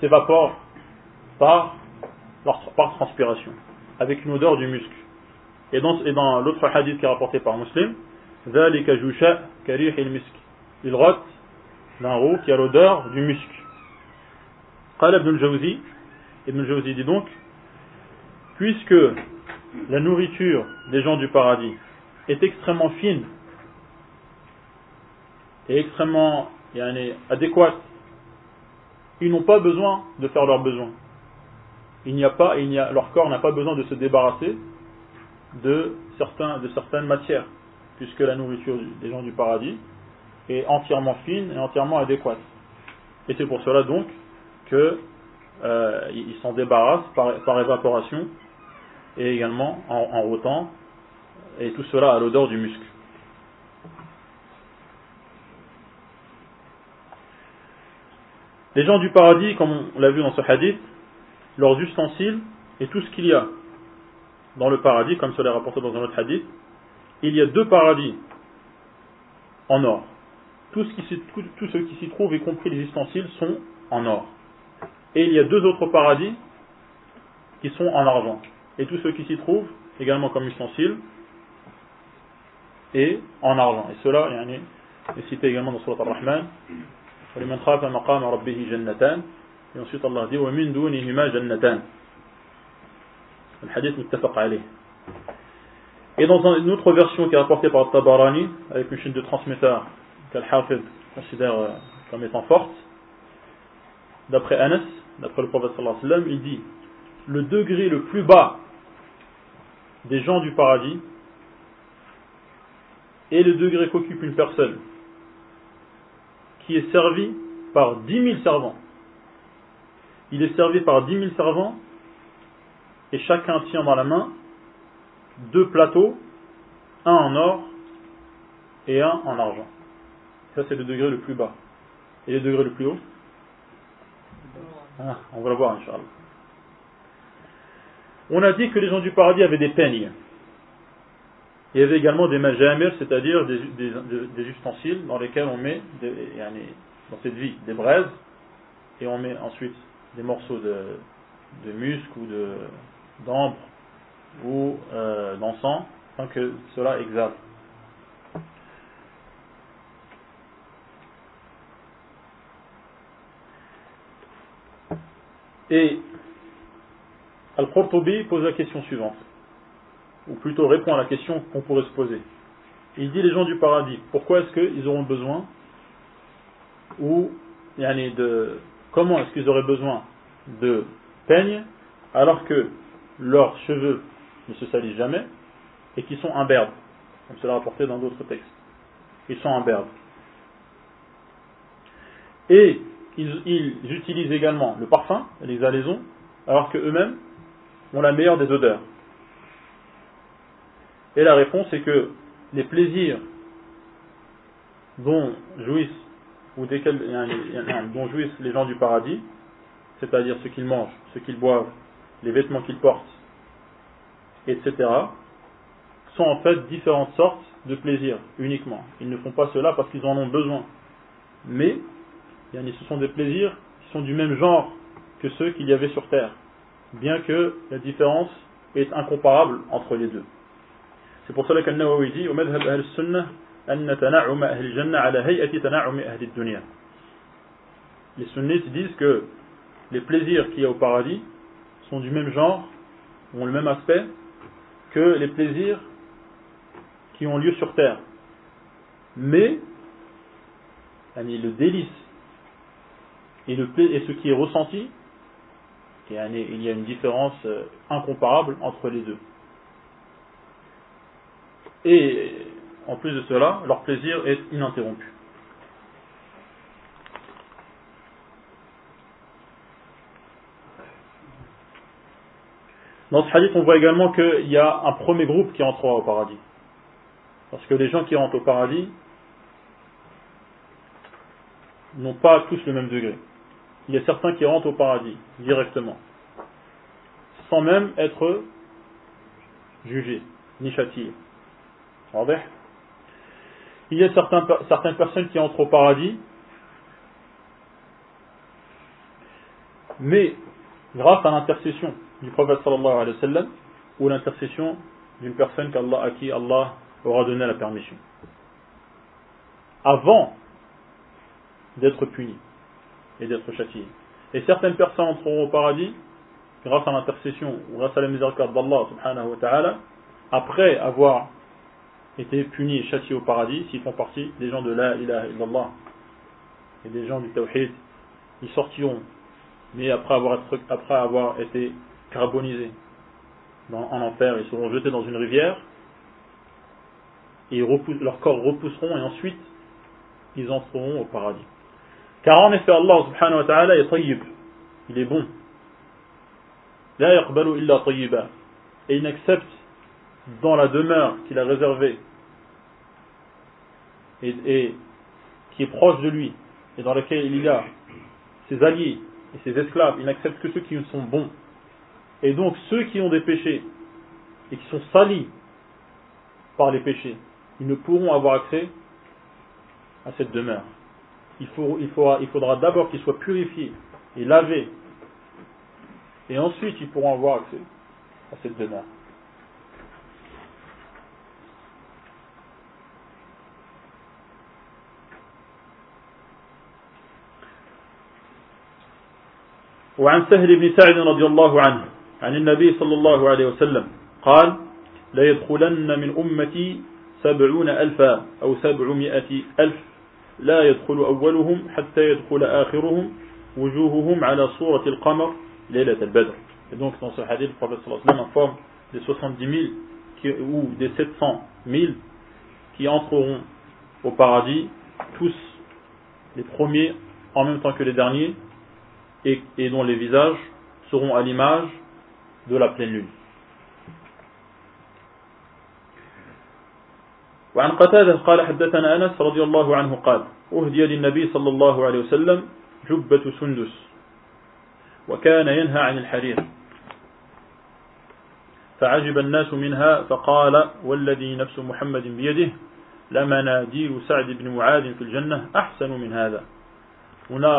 B: s'évapore par, transpiration, avec une odeur du musc. Et dans, l'autre hadith qui est rapporté par Muslim, Il rote d'un roux qui a l'odeur du musc. قال ابن الجوزي Ibn Jawzi dit donc puisque la nourriture des gens du paradis est extrêmement fine et extrêmement yani, adéquate, ils n'ont pas besoin de faire leurs besoins. Il n'y a pas, il n'y a, leur corps n'a pas besoin de se débarrasser de, certains, de certaines matières, puisque la nourriture des gens du paradis est entièrement fine et entièrement adéquate. Et c'est pour cela donc qu'ils euh, s'en débarrassent par, évaporation et également en, en rotant et tout cela à l'odeur du muscle. Les gens du paradis, comme on l'a vu dans ce hadith, leurs ustensiles et tout ce qu'il y a dans le paradis, comme cela est rapporté dans un autre hadith, il y a deux paradis en or. tous ceux qui, tout ce qui s'y trouvent y compris les ustensiles, sont en or. Et il y a deux autres paradis qui sont en argent. Et tous ceux qui s'y trouvent, également comme ustensiles, et en argent. Et cela est cité également dans Surat Ar-Rahman. Et ensuite Allah dit وَمِن دُونِهِمَا جَنَّتَانِ Le hadith muttafaq Et dans une autre version qui est rapportée par Tabarani, avec une chaîne de transmetteurs qu'Al-Hafid considère euh, comme étant forte, d'après Anas, D'après le prophète il dit le degré le plus bas des gens du paradis est le degré qu'occupe une personne qui est servie par dix mille servants. Il est servi par dix mille servants et chacun tient dans la main deux plateaux, un en or et un en argent. Ça c'est le degré le plus bas. Et le degré le plus haut Hein, on va le voir, Inch'Allah. On a dit que les gens du paradis avaient des peignes. Il y avait également des majamir, c'est-à-dire des, ustensiles dans lesquels on met, des, dans cette vie, des braises, et on met ensuite des morceaux de, de musc ou d'ambre ou euh, d'encens, afin que cela exalte. Et Al-Qurtubi pose la question suivante, ou plutôt répond à la question qu'on pourrait se poser. Il dit les gens du paradis, pourquoi est-ce qu'ils auront besoin ou yani de, comment est-ce qu'ils auraient besoin de peigne alors que leurs cheveux ne se salissent jamais et qu'ils sont imberbes, comme cela rapporté dans d'autres textes. Ils sont imberbes. Et ils, utilisent également le parfum, les alaisons, alors qu'eux-mêmes ont la meilleure des odeurs Et la réponse est que les plaisirs dont jouissent, ou desquels, dont jouissent les gens du paradis, c'est-à-dire ce qu'ils mangent, ce qu'ils boivent, les vêtements qu'ils portent, etc., sont en fait différentes sortes de plaisirs uniquement. Ils ne font pas cela parce qu'ils en ont besoin, mais ce sont des plaisirs qui sont du même genre que ceux qu'il y avait sur terre, bien que la différence est incomparable entre les deux. C'est pour cela qual dit au sunnah Les sunnites disent que les plaisirs qu'il y a au paradis sont du même genre, ont le même aspect que les plaisirs qui ont lieu sur terre. Mais, le délice et, le, et ce qui est ressenti, et il y a une différence euh, incomparable entre les deux. Et en plus de cela, leur plaisir est ininterrompu. Dans ce hadith, on voit également qu'il y a un premier groupe qui entrera au paradis. Parce que les gens qui rentrent au paradis n'ont pas tous le même degré il y a certains qui rentrent au paradis directement, sans même être jugés ni châtiés. Il y a certaines personnes qui entrent au paradis, mais grâce à l'intercession du prophète sallallahu alayhi wa sallam ou l'intercession d'une personne à qui Allah aura donné la permission. Avant d'être puni et d'être châtiés. Et certaines personnes entreront au paradis grâce à l'intercession ou grâce à la miséricorde d'Allah subhanahu wa ta'ala après avoir été punis et châtiés au paradis s'ils font partie des gens de la ilaha illallah et des gens du tawhid ils sortiront mais après avoir, après avoir été carbonisés dans, en enfer ils seront jetés dans une rivière et ils leurs corps repousseront et ensuite ils entreront au paradis car en Allah subhanahu wa ta'ala est tayyib. Il est bon. Et il n'accepte dans la demeure qu'il a réservée et, et, qui est proche de lui et dans laquelle il y a ses alliés et ses esclaves. Il n'accepte que ceux qui sont bons. Et donc ceux qui ont des péchés et qui sont salis par les péchés, ils ne pourront avoir accès à cette demeure il, faut, il, faudra, il faudra d'abord qu'ils soient purifiés et lavés. Et ensuite, ils pourront avoir accès à cette demeure. وعن سهل بن سعد رضي الله عنه عن النبي صلى الله عليه وسلم قال ليدخلن من أمتي سبعون ألفا أو سبعمائة ألف et donc dans ce hadith, le prophète sallallahu alayhi wa sallam informe des 70 000 ou des 700 000 qui entreront au paradis, tous les premiers en même temps que les derniers, et, et dont les visages seront à l'image de la pleine lune. وعن قتادة قال حدثنا أنس رضي الله عنه قال أهدي للنبي صلى الله عليه وسلم جبة سندس وكان ينهى عن الحرير فعجب الناس منها فقال والذي نفس محمد بيده لمناديل سعد بن معاذ في الجنة أحسن من هذا هنا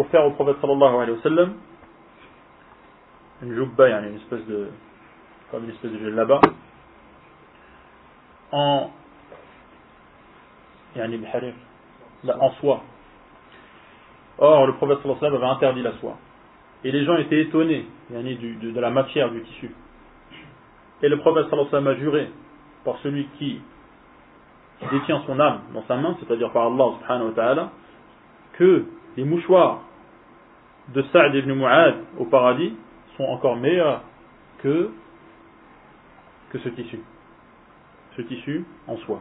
B: offert au prophète sallallahu alayhi wa sallam une jubba, يعني une espèce de, comme une espèce de là-bas, en en soie. Or, le prophète sallallahu alayhi avait interdit la soie. Et les gens étaient étonnés yani, du, de, de, la matière du tissu. Et le prophète sallallahu alayhi a juré par celui qui détient son âme dans sa main, c'est-à-dire par Allah subhanahu wa ta'ala, que les mouchoirs de Sa'd ibn Mu'ad au paradis sont encore meilleurs que, que ce tissu. Ce tissu en soi.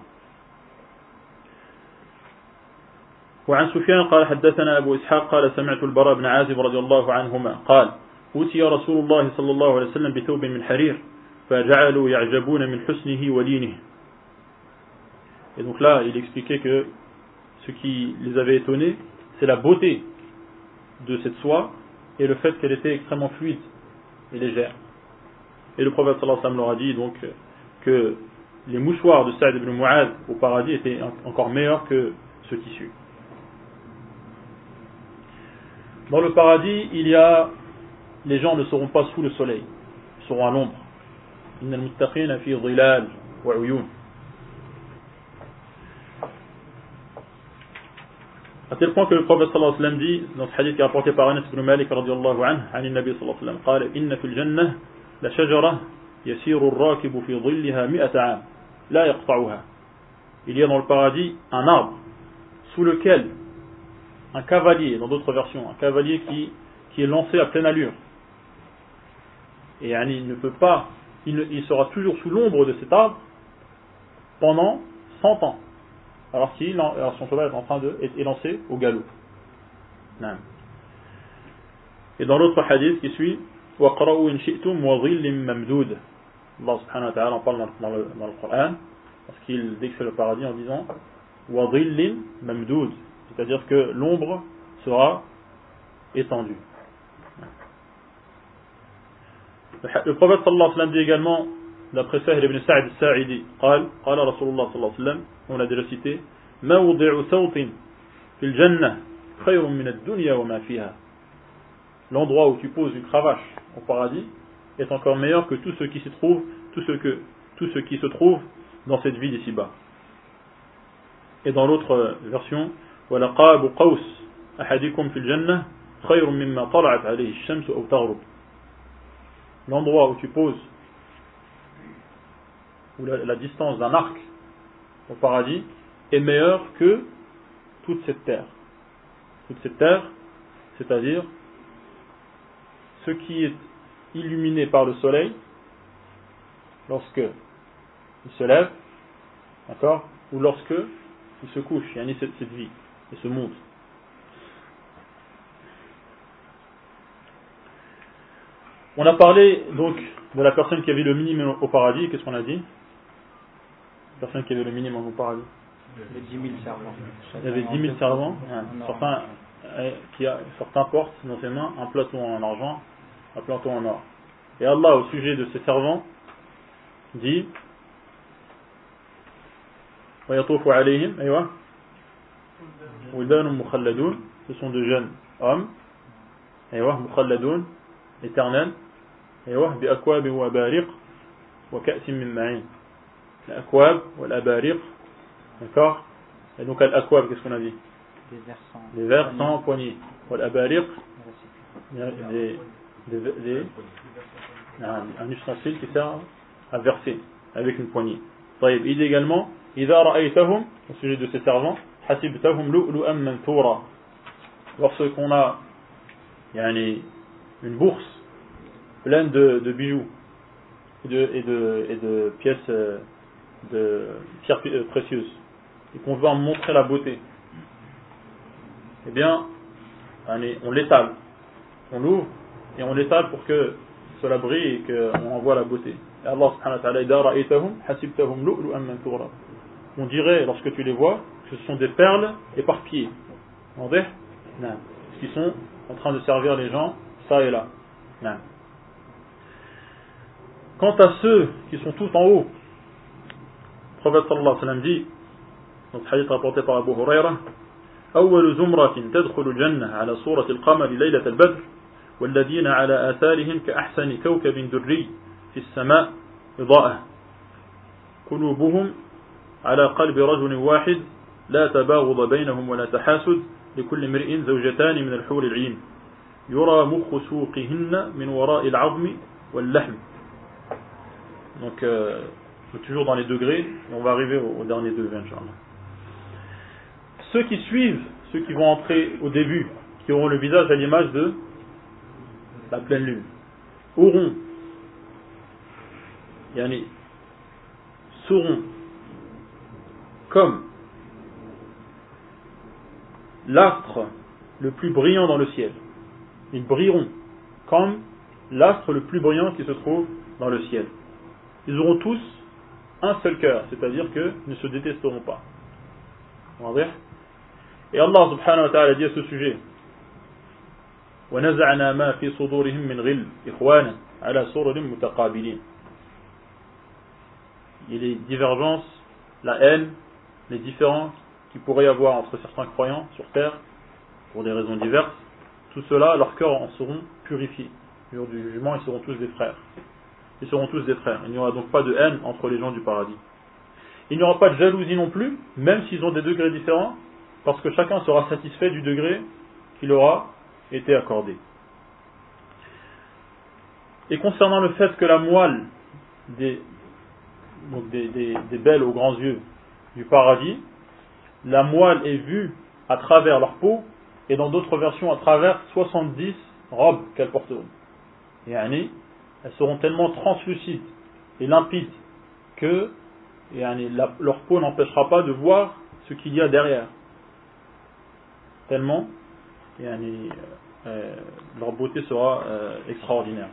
B: وعن سفيان قال حدثنا أبو إسحاق قال سمعت البراء بن عازب رضي الله عنهما قال أوتي رسول الله صلى الله عليه وسلم بثوب من حرير فجعلوا يعجبون من حسنه ولينه Et donc là, il expliquait que ce qui les avait étonnés, c'est la beauté de cette soie et le fait qu'elle était extrêmement fluide et légère. Et le prophète sallallahu alayhi wa sallam leur a dit donc que les mouchoirs de Saad ibn Mu'adh au paradis étaient encore meilleurs que ce tissu. Dans le paradis, il y a les gens ne seront pas sous le soleil, ils seront à l'ombre. À tel point que le prophète sallallahu alayhi wa sallam dit dans ce hadith qui est rapporté par Anas ibn Malik radiallahu anhu, عن Nabi sallallahu alayhi wa sallam, قال fil في الجنة لشجرة يسير الراكب في ظلها مئة عام لا يقطعها. Il y a dans le paradis un arbre sous lequel un cavalier, dans d'autres versions, un cavalier qui, qui est lancé à pleine allure. Et il ne peut pas, il, sera toujours sous l'ombre de cet arbre pendant 100 ans, alors qu'il son cheval est en train de est, lancé au galop. Et dans l'autre hadith qui suit, شِئْتُمْ Allah subhanahu wa ta'ala en parle dans, le, Coran, parce qu'il décrit le paradis en disant وَظِلٍّ مَمْدُودٍ c'est-à-dire que l'ombre sera étendue. Le prophète sallallahu alayhi wa sallam dit également, d'après Sahl ibn Sa'd al-Sa'idi, قال, قال رسول الله alayhi الله on l'a déjà cité, موضع صوت في الجنة خير dunya wa ma fiha. » L'endroit où tu poses une cravache au paradis est encore meilleur que tout ce qui s'y trouve, tout ce que, tout ce qui se trouve dans cette vie d'ici-bas. Et dans l'autre euh, version, l'endroit où tu poses ou la, distance d'un arc au paradis est meilleur que toute cette terre toute cette terre c'est-à-dire ce qui est illuminé par le soleil lorsque il se lève d'accord ou lorsque il se couche, Il y cette, cette vie et se monde. On a parlé donc de la personne qui avait le minimum au paradis, qu'est-ce qu'on a dit La personne qui avait le minimum au paradis. Il y avait 10 000 servants. Il y avait 10 000 servants. Certains, eh, qui a, portent dans ses mains un plateau en argent, un plateau en or. Et Allah, au sujet de ses servants, dit et Wildan ou Mukhalladoun, ce sont de jeunes hommes. Aywa, Mukhalladoun, éternel. Aywa, bi akwab wa abariq wa ka'sim min ma'in. L'akwab ou l'abariq, d'accord Et donc, l'akwab, qu'est-ce qu'on a dit Des vers sans poignée. Ou l'abariq, des, des, un, un ustensile qui sert à verser avec une poignée. Il dit également, إذا رأيتهم, au sujet de ses servants, Lorsqu'on a une bourse pleine de, de bijoux et de, et, de, et de, pièces euh, de pierres euh, précieuses et qu'on veut en montrer la beauté, eh bien, on l'étale, on l'ouvre et on l'étale pour que cela brille et qu'on voit la beauté. Et Allah subhanahu wa ta'ala, on dirait, lorsque tu les vois, ce sont des perles éparpillées. Qui sont en train de servir les gens, ça et là. Quant à ceux qui sont tous en haut, le prophète sallallahu alayhi wa sallam dit, dans ce hadith rapporté par Abu Huraira, أول زمرة تدخل الجنة على صورة القمر ليلة البدر والذين على آثارهم كأحسن كوكب دري في السماء إضاءة قلوبهم على قلب رجل واحد لا تباغض بينهم ولا تحاسد لكل امرئ زوجتان من الحور العين يرى مخ سوقهن من وراء العظم واللحم donc euh, toujours dans les degrés et on va arriver au, au dernier degré inchallah ceux qui suivent ceux qui vont entrer au début qui auront le visage à l'image de la pleine lune auront yani seront comme l'astre le plus brillant dans le ciel. Ils brilleront comme l'astre le plus brillant qui se trouve dans le ciel. Ils auront tous un seul cœur, c'est-à-dire qu'ils ne se détesteront pas. Et Allah subhanahu wa ta'ala dit à ce sujet Il y a divergences, la haine, les différences qu'il pourrait y avoir entre certains croyants sur terre, pour des raisons diverses, tout cela, leurs cœurs en seront purifiés. Le du jugement, ils seront tous des frères. Ils seront tous des frères. Il n'y aura donc pas de haine entre les gens du paradis. Il n'y aura pas de jalousie non plus, même s'ils ont des degrés différents, parce que chacun sera satisfait du degré qu'il aura été accordé. Et concernant le fait que la moelle des, des belles aux grands yeux du paradis la moelle est vue à travers leur peau, et dans d'autres versions à travers 70 robes qu'elles porteront. Et année, elles seront tellement translucides et limpides que leur peau n'empêchera pas de voir ce qu'il y a derrière. Tellement, euh, euh, leur beauté sera euh, extraordinaire.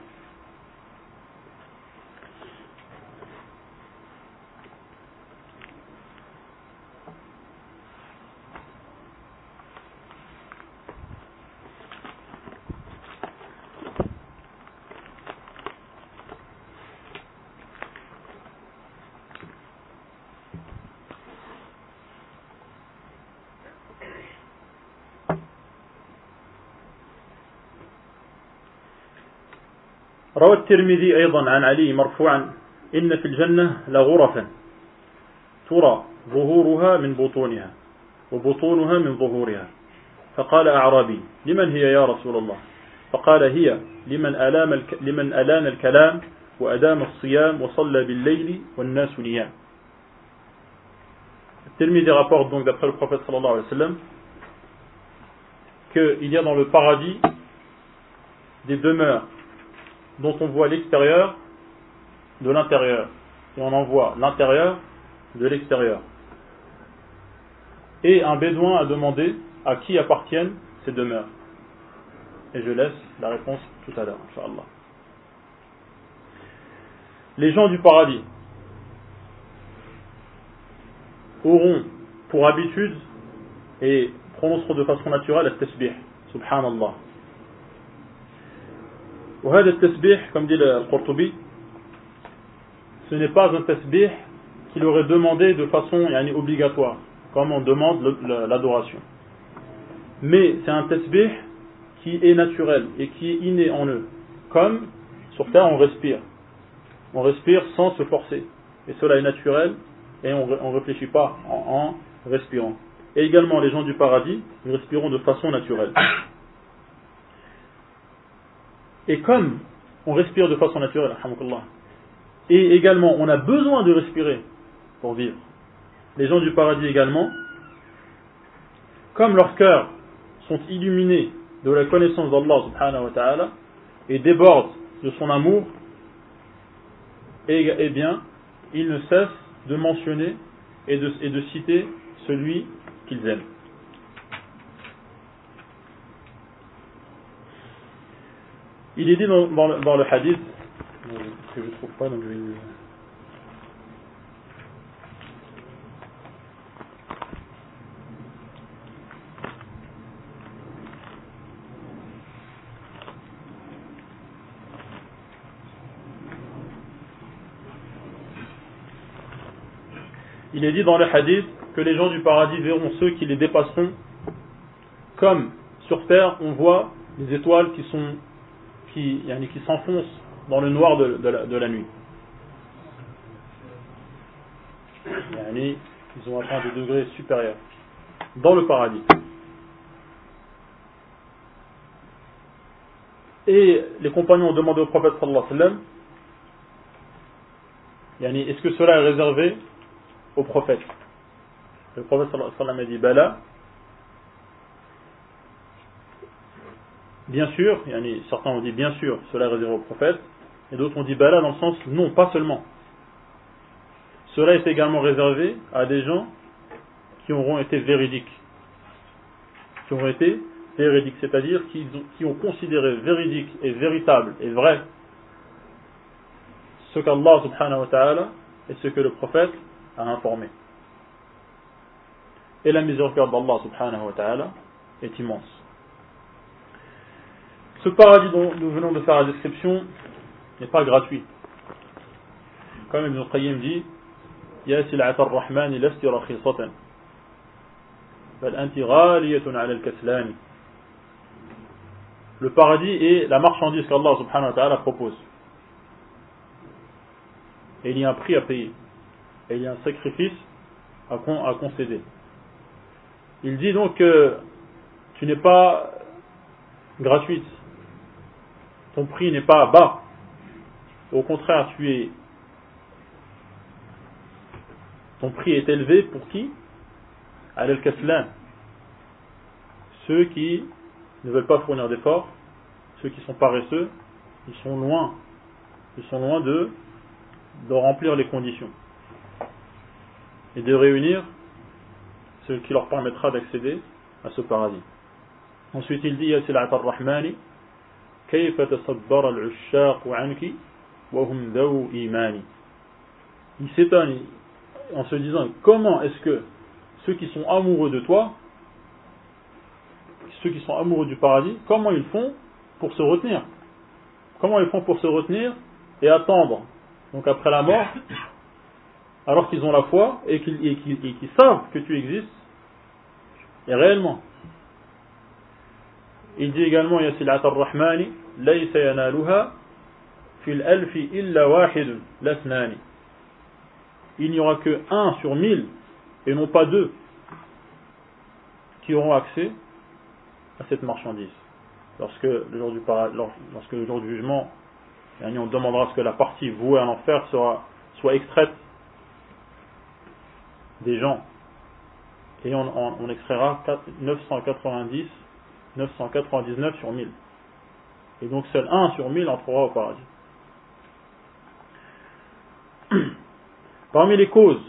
B: روى الترمذي أيضا عن علي مرفوعا إن في الجنة لغرفا ترى ظهورها من بطونها وبطونها من ظهورها فقال أعرابي لمن هي يا رسول الله فقال هي لمن ألام الك... لمن ألان الكلام وأدام الصيام وصلى بالليل والناس نيام الترمذي rapporte donc d'après le prophète الله عليه وسلم sallam qu'il y a dans le paradis des demeures dont on voit l'extérieur de l'intérieur. Et on en voit l'intérieur de l'extérieur. Et un bédouin a demandé à qui appartiennent ces demeures. Et je laisse la réponse tout à l'heure, Inch'Allah. Les gens du paradis auront pour habitude et prononceront de façon naturelle le tasbih, subhanallah, comme dit le Qurtubi ce n'est pas un tasbih qu'il aurait demandé de façon obligatoire comme on demande l'adoration mais c'est un tasbih qui est naturel et qui est inné en eux comme sur terre on respire on respire sans se forcer et cela est naturel et on ne réfléchit pas en, respirant et également les gens du paradis ils respireront de façon naturelle et comme on respire de façon naturelle, et également on a besoin de respirer pour vivre, les gens du paradis également, comme leurs cœurs sont illuminés de la connaissance d'Allah subhanahu wa ta'ala et débordent de son amour, eh, eh bien, ils ne cessent de mentionner et de citer celui qu'ils aiment. Il est dit dans, le, hadith, que je trouve pas, Il est dit dans le hadith que les gens du paradis verront ceux qui les dépasseront, comme sur terre on voit les étoiles qui sont qui, qui s'enfonce dans le noir de, la, de la, nuit. ils ont atteint des degrés supérieurs dans le paradis. Et les compagnons ont demandé au prophète sallallahu alayhi est-ce que cela est réservé au prophète Le prophète sallallahu alayhi wa a dit Bala, bien sûr, certains ont dit bien sûr, cela est réservé au prophète, et d'autres ont dit bah là, dans le sens non, pas seulement. Cela est également réservé à des gens qui auront été véridiques. Qui auront été véridiques, c'est-à-dire qui, qui ont considéré véridique et véritable et vrai ce qu'Allah subhanahu wa ta'ala et ce que le prophète a informé. Et la miséricorde d'Allah subhanahu wa ta'ala est immense. Ce paradis dont nous venons de faire la description n'est pas gratuit. Comme Ibn Qayyim dit, Le paradis est la marchandise qu'Allah subhanahu wa ta'ala propose. Et il y a un prix à payer. Et il y a un sacrifice à, à concéder. Il dit donc que tu n'es pas gratuite ton prix n'est pas bas. Au contraire, tu es. Ton prix est élevé pour qui Al-Kaslan. Ceux qui ne veulent pas fournir d'efforts, ceux qui sont paresseux, ils sont loin. Ils sont loin de, de remplir les conditions. Et de réunir ce qui leur permettra d'accéder à ce paradis. Ensuite, il dit Yasil Rahmani. Il s'étonne en se disant comment est-ce que ceux qui sont amoureux de toi, ceux qui sont amoureux du paradis, comment ils font pour se retenir Comment ils font pour se retenir et attendre, donc après la mort, alors qu'ils ont la foi et qu'ils savent que tu existes, et réellement. Il dit également Yasil Atar Rahmani, il n'y aura que un sur mille et non pas deux qui auront accès à cette marchandise. Lorsque le jour du, jugement, on demandera ce que la partie vouée à l'enfer sera, soit extraite des gens. Et on, extraira 990, 999 sur 1000. Et donc seul 1 sur 1000 entrera au paradis. Parmi les causes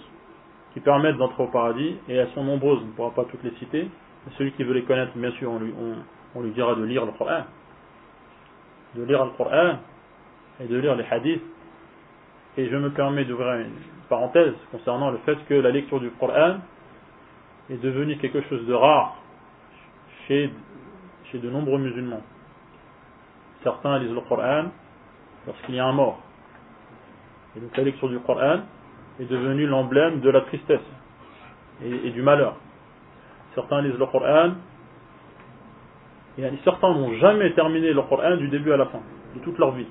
B: qui permettent d'entrer au paradis, et elles sont nombreuses, on ne pourra pas toutes les citer, mais celui qui veut les connaître, bien sûr, on lui, dira de lire le Coran, de lire le Coran et de lire les hadiths. Et je me permets d'ouvrir une parenthèse concernant le fait que la lecture du Coran est devenue quelque chose de rare chez de nombreux musulmans. Certains lisent le Coran lorsqu'il y a un mort. Et donc la lecture du Coran est devenue l'emblème de la tristesse et, du malheur. Certains lisent le Coran et certains n'ont jamais terminé le Coran du début à la fin, de toute leur vie.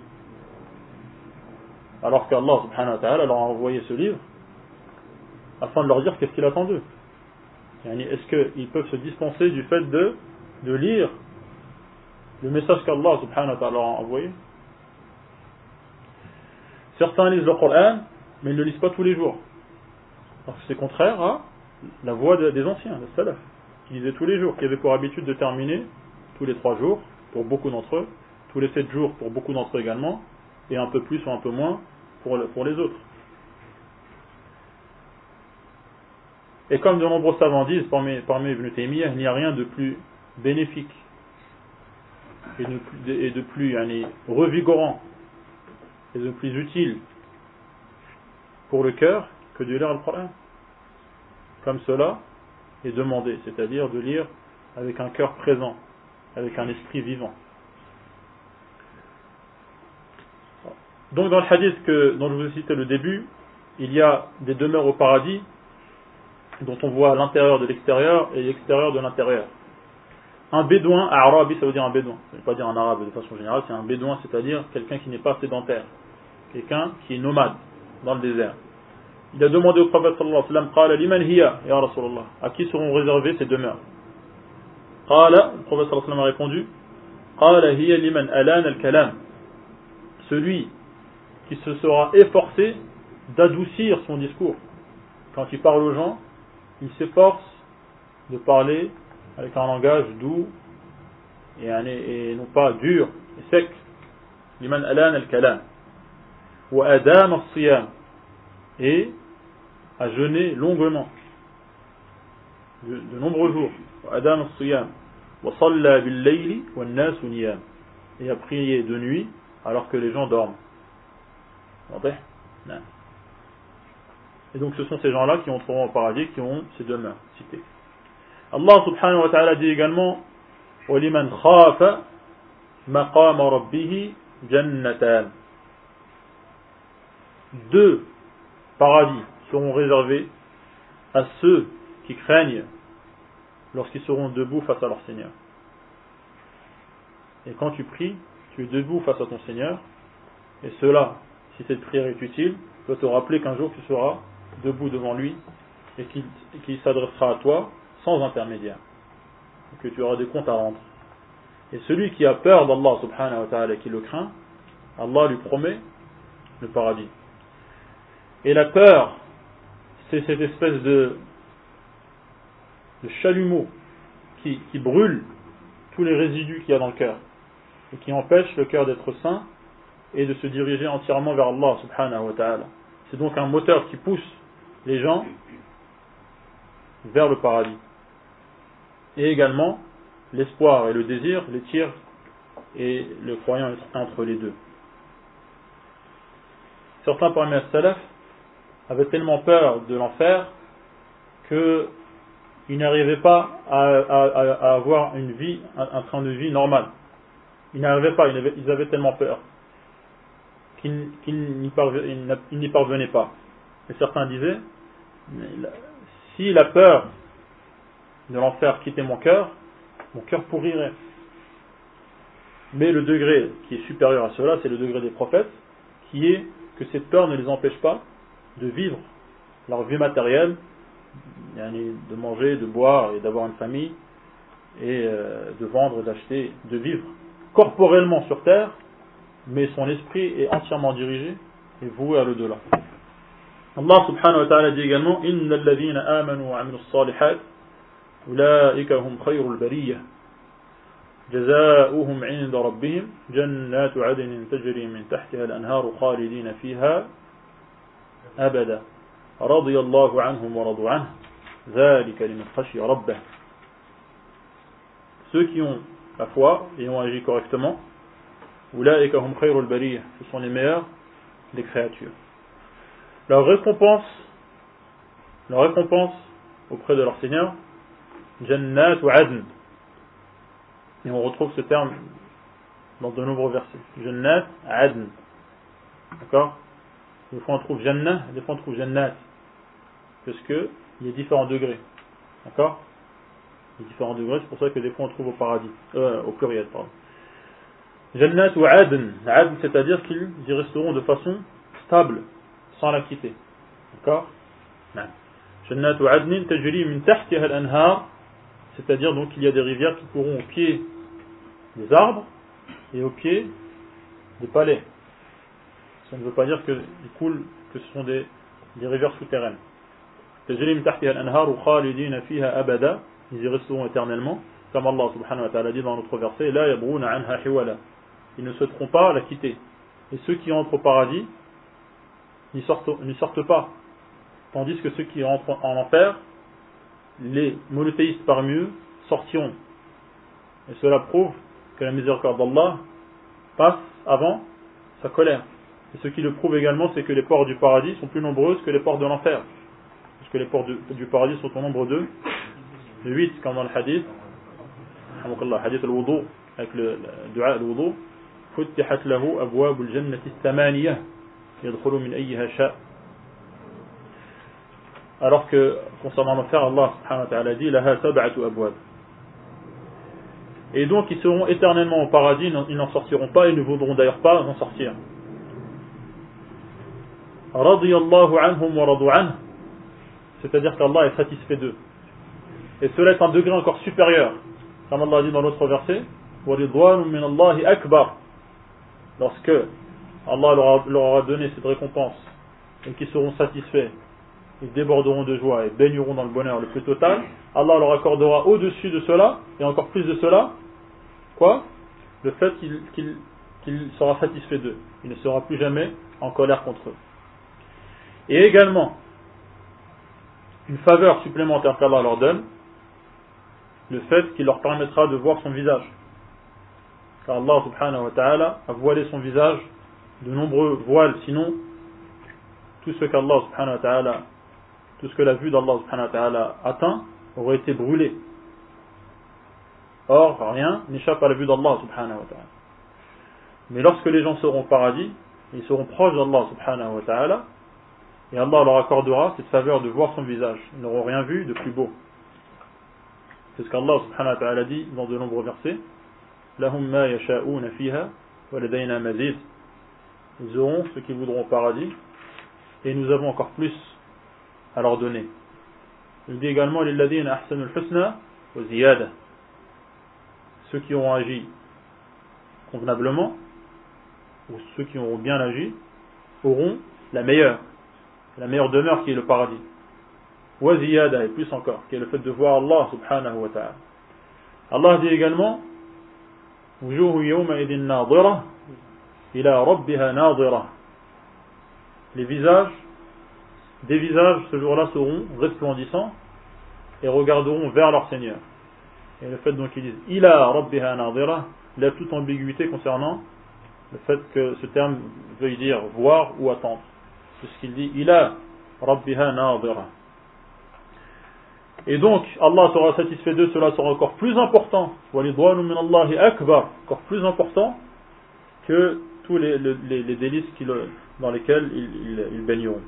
B: Alors qu'Allah subhanahu wa ta'ala leur a envoyé ce livre afin de leur dire qu'est-ce qu'il attend d'eux. Est-ce qu'ils peuvent se dispenser du fait de, de lire le message qu'Allah subhanahu wa ta'ala a envoyé. Certains lisent le Coran, mais ils ne le lisent pas tous les jours. Parce que c'est contraire à la voix des anciens, des salaf, qui lisaient tous les jours, qui avaient pour habitude de terminer tous les trois jours, pour beaucoup d'entre eux, tous les sept jours pour beaucoup d'entre eux également, et un peu plus ou un peu moins pour, les autres. Et comme de nombreux savants disent, parmi, parmi Ibn Taymiyyah, il n'y a rien de plus bénéfique et de, et de plus revigorant et de plus utile pour le cœur que de lire le Coran. Comme cela est demandé, c'est-à-dire de lire avec un cœur présent, avec un esprit vivant. Donc dans le hadith que, dont je vous ai cité le début, il y a des demeures au paradis dont on voit l'intérieur de l'extérieur et l'extérieur de l'intérieur un bédouin, arabi ça veut dire un bédouin, ça veut pas dire un arabe de façon générale, c'est un bédouin, c'est-à-dire quelqu'un qui n'est pas sédentaire, quelqu'un qui est nomade dans le désert. Il a demandé au prophète sallallahu alayhi à qui seront réservées ces demeures le prophète sallallahu alayhi a répondu, Qala hiya al-kalam, celui qui se sera efforcé d'adoucir son discours. Quand il parle aux gens, il s'efforce de parler avec un langage doux et, et non pas dur et sec. kalam. Wa adam al siyam. et à jeûner longuement de, nombreux jours et à prier de nuit alors que les gens dorment et donc ce sont ces gens-là qui entreront au paradis qui ont ces deux mains citées Allah subhanahu wa ta'ala dit également Deux paradis seront réservés à ceux qui craignent lorsqu'ils seront debout face à leur Seigneur. Et quand tu pries, tu es debout face à ton Seigneur, et cela, si cette prière est utile, doit te rappeler qu'un jour tu seras debout devant lui et qu'il s'adressera à toi sans intermédiaire, et que tu auras des comptes à rendre. Et celui qui a peur d'Allah subhanahu wa ta'ala, et qui le craint, Allah lui promet le paradis. Et la peur, c'est cette espèce de, de chalumeau qui, qui brûle tous les résidus qu'il y a dans le cœur et qui empêche le cœur d'être sain et de se diriger entièrement vers Allah subhanahu wa ta'ala. C'est donc un moteur qui pousse les gens vers le paradis. Et également, l'espoir et le désir, les tirent et le croyant entre les deux. Certains parmi les salaf avaient tellement peur de l'enfer qu'ils n'arrivaient pas à, avoir une vie, un, train de vie normal. Ils n'arrivaient pas, ils avaient, tellement peur qu'ils n'y parvenaient pas. Et certains disaient, si la peur de l'enfer quitter mon cœur, mon cœur pourrirait. Mais le degré qui est supérieur à cela, c'est le degré des prophètes, qui est que cette peur ne les empêche pas de vivre leur vie matérielle, de manger, de boire et d'avoir une famille, et euh, de vendre, d'acheter, de vivre corporellement sur terre, mais son esprit est entièrement dirigé et voué à l'au-delà. Allah subhanahu wa ta'ala dit également, Inna amanu wa أولئك هم خير البرية جزاؤهم عند ربهم جنات عدن تجري من تحتها الأنهار خالدين فيها أبدا رضي الله عنهم ورضوا عنه ذلك لمن خشي ربه Ceux qui ont la foi et ont agi correctement, أولئك هم خير البرية ce sont les meilleurs des créatures. Leur récompense, leur récompense auprès de leur Seigneur, Jannat ou Adn. Et on retrouve ce terme dans de nombreux versets. Jannat, Adn. D'accord Des fois on trouve Jannah, des fois on trouve Jannat. Parce il y a différents degrés. D'accord Il y a différents degrés, c'est pour ça que des fois on trouve au paradis, euh, au pluriel, pardon. Jannat ou Adn. Adn, c'est-à-dire qu'ils y resteront de façon stable, sans la quitter. D'accord Jannat ou Adn, tajri min tahtiha al-anhar c'est-à-dire donc qu'il y a des rivières qui courront au pied des arbres et au pied des palais. Ça ne veut pas dire que, coulent, que ce sont des, rivières souterraines. Ils y resteront éternellement, comme Allah subhanahu wa ta'ala dit dans notre verset, Ils ne souhaiteront pas la quitter. Et ceux qui entrent au paradis n'y sortent, sortent pas, tandis que ceux qui rentrent en enfer les monothéistes parmi eux sortiront. Et cela prouve que la miséricorde d'Allah passe avant sa colère. Et ce qui le prouve également, c'est que les portes du paradis sont plus nombreuses que les portes de l'enfer. Parce que les portes du, paradis sont au nombre de 8, comme dans le hadith. Le hadith al-wudu, avec le, dua al-wudu. فتحت له أبواب alors que concernant l'enfer, Allah subhanahu wa ta'ala dit Et donc ils seront éternellement au paradis, ils n'en sortiront pas ils ne voudront d'ailleurs pas en sortir. anhum wa c'est-à-dire qu'Allah est satisfait d'eux. Et cela est un degré encore supérieur, comme Allah dit dans l'autre verset min Allahi akbar. Lorsque Allah leur aura donné cette récompense et qu'ils seront satisfaits ils déborderont de joie et baigneront dans le bonheur le plus total, Allah leur accordera au-dessus de cela, et encore plus de cela, quoi Le fait qu'il sera satisfait d'eux. Il ne sera plus jamais en colère contre eux. Et également, une faveur supplémentaire qu'Allah leur donne, le fait qu'il leur permettra de voir son visage. Car Allah subhanahu wa ta'ala a voilé son visage de nombreux voiles, sinon tout ce qu'Allah subhanahu wa ta'ala tout ce que la vue d'Allah subhanahu wa ta'ala atteint aurait été brûlé. Or, rien n'échappe à la vue d'Allah subhanahu wa ta'ala. Mais lorsque les gens seront au paradis, ils seront proches d'Allah subhanahu wa ta'ala, et Allah leur accordera cette faveur de voir son visage. Ils n'auront rien vu de plus beau. C'est ce qu'Allah subhanahu wa ta'ala dit dans de nombreux versets. wa fiha Ils auront ce qu'ils voudront au paradis, et nous avons encore plus à leur donner. Il dit également Ceux qui ont agi convenablement, ou ceux qui ont bien agi, auront la meilleure, la meilleure demeure qui est le paradis. Waziyada et plus encore, qui est le fait de voir Allah subhanahu wa ta'ala. Allah dit également Les visages des visages ce jour-là seront resplendissants et regarderont vers leur Seigneur. Et le fait donc qu'ils disent Ila Rabbiha Nadira, il a toute ambiguïté concernant le fait que ce terme veuille dire voir ou attendre. C'est ce qu'il dit Ila Rabbiha Nadira. Et donc, Allah sera satisfait d'eux, cela sera encore plus important, akbar, encore plus important que tous les, délices dans lesquels ils baigneront.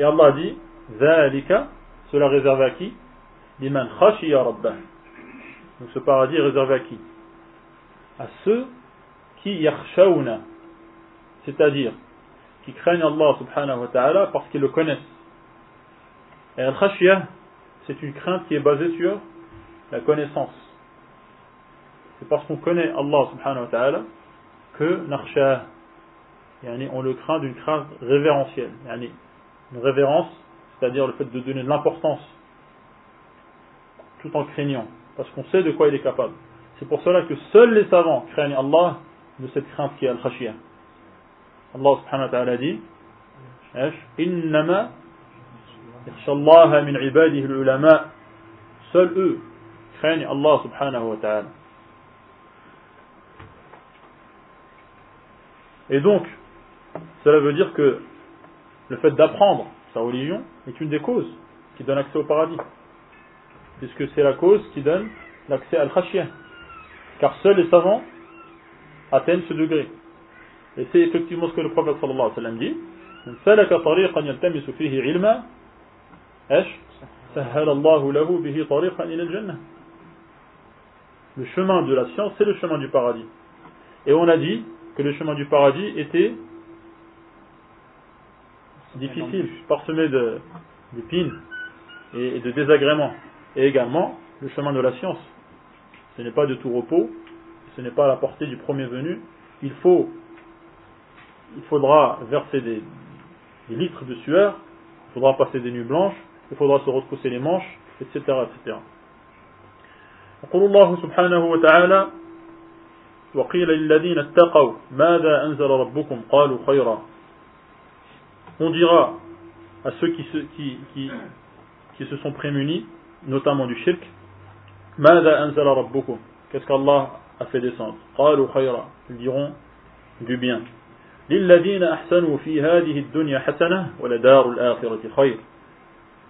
B: Et Allah dit Zalika, cela réservé à qui Liman khashiya rabbah. Donc ce paradis est réservé à qui À ceux qui yakhshawna, c'est-à-dire qui craignent Allah subhanahu wa ta'ala parce qu'ils le connaissent. Et al khashiyah, c'est une crainte qui est basée sur la connaissance. C'est parce qu'on connaît Allah subhanahu wa ta'ala que nakhshah, yani on le craint d'une crainte révérentielle. Yani une révérence, c'est-à-dire le fait de donner de l'importance, tout en craignant, parce qu'on sait de quoi il est capable. C'est pour cela que seuls les savants craignent Allah de cette crainte qui est al-khashiyah. Allah subhanahu wa ta'ala dit Innama inshallah, min ibadihi ulama Seuls eux craignent Allah subhanahu wa ta'ala. Et donc, cela veut dire que le fait d'apprendre sa religion est une des causes qui donne accès au paradis. Puisque c'est la cause qui donne l'accès à l'Hachia. Car seuls les savants atteignent ce degré. Et c'est effectivement ce que le prophète sallallahu alayhi wa sallam dit. Le chemin de la science, c'est le chemin du paradis. Et on a dit que le chemin du paradis était difficile, parsemé d'épines et, de désagréments. Et également le chemin de la science. Ce n'est pas de tout repos, ce n'est pas à la portée du premier venu. Il faut, il faudra verser des, litres de sueur, il faudra passer des nuits blanches, il faudra se retrousser les manches, etc. etc on dira à ceux qui se, qui, qui, qui se sont prémunis, notamment du shirk, Qu'est-ce qu'Allah a fait descendre Ils diront du bien.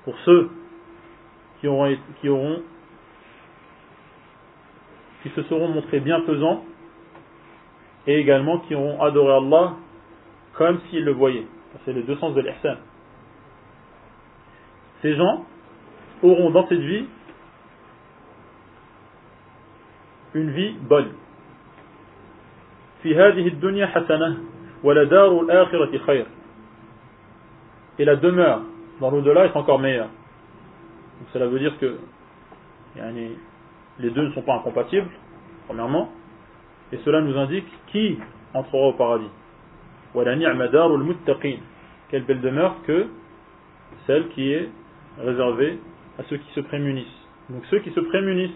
B: Pour ceux qui auront, qui auront qui se seront montrés bienfaisants et également qui auront adoré Allah comme s'ils le voyaient. C'est les deux sens de l'ihsan. Ces gens auront dans cette vie une vie bonne. Et la demeure dans l'au-delà est encore meilleure. Donc cela veut dire que les deux ne sont pas incompatibles, premièrement, et cela nous indique qui entrera au paradis. Quelle belle demeure que celle qui est réservée à ceux qui se prémunissent. Donc ceux qui se prémunissent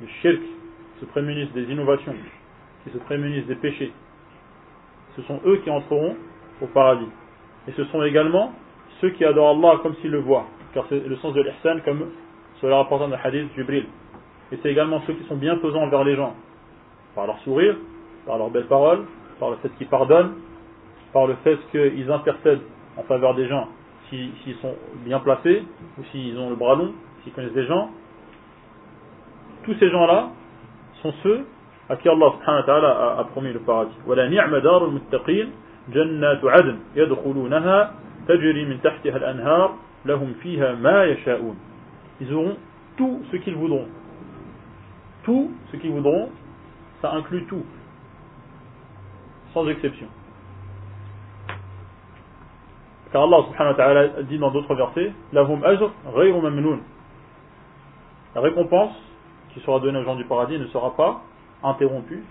B: du shirk, qui se prémunissent des innovations, qui se prémunissent des péchés, ce sont eux qui entreront au paradis. Et ce sont également ceux qui adorent Allah comme s'ils le voient, car c'est le sens de l'ihsan comme cela rapporte dans le hadith Jibril. Et c'est également ceux qui sont pesants envers les gens, par leur sourire, par leurs belles paroles, par le fait qu'ils pardonnent, par le fait qu'ils intercèdent en faveur des gens s'ils sont bien placés ou s'ils ont le bras long, s'ils connaissent des gens. Tous ces gens-là sont ceux à qui Allah subhanahu wa a, promis le paradis. Ils auront tout ce qu'ils voudront. Tout ce qu'ils voudront, ça inclut tout. Sans exception. Car Allah subhanahu wa ta'ala dit dans d'autres versets La récompense qui sera donnée aux gens du paradis ne sera pas interrompue.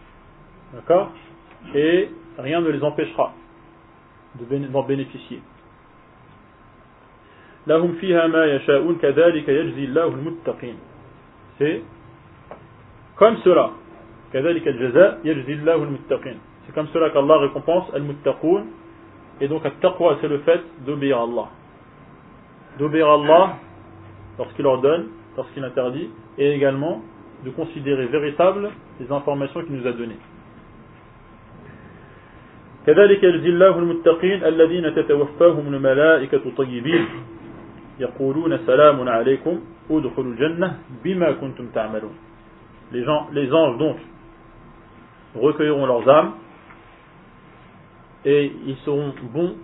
B: D'accord Et rien ne les empêchera d'en bénéficier. Lahum fiha ma yajzi Allahu muttaqin C'est comme cela. al-jaza' yajzi Allahu muttaqin C'est comme cela qu'Allah récompense al-muttaqun et donc, taqwa, c'est le fait d'obéir à Allah. D'obéir à Allah lorsqu'il ordonne, lorsqu'il interdit, et également de considérer véritables les informations qu'il nous a données. كذلك يجزي الله المتقين الذين تتوفاهم الملائكة طيبين يقولون سلام عليكم ادخلوا الجنة بما كنتم تعملون les, gens, les anges donc recueilleront leurs âmes et ils seront bons.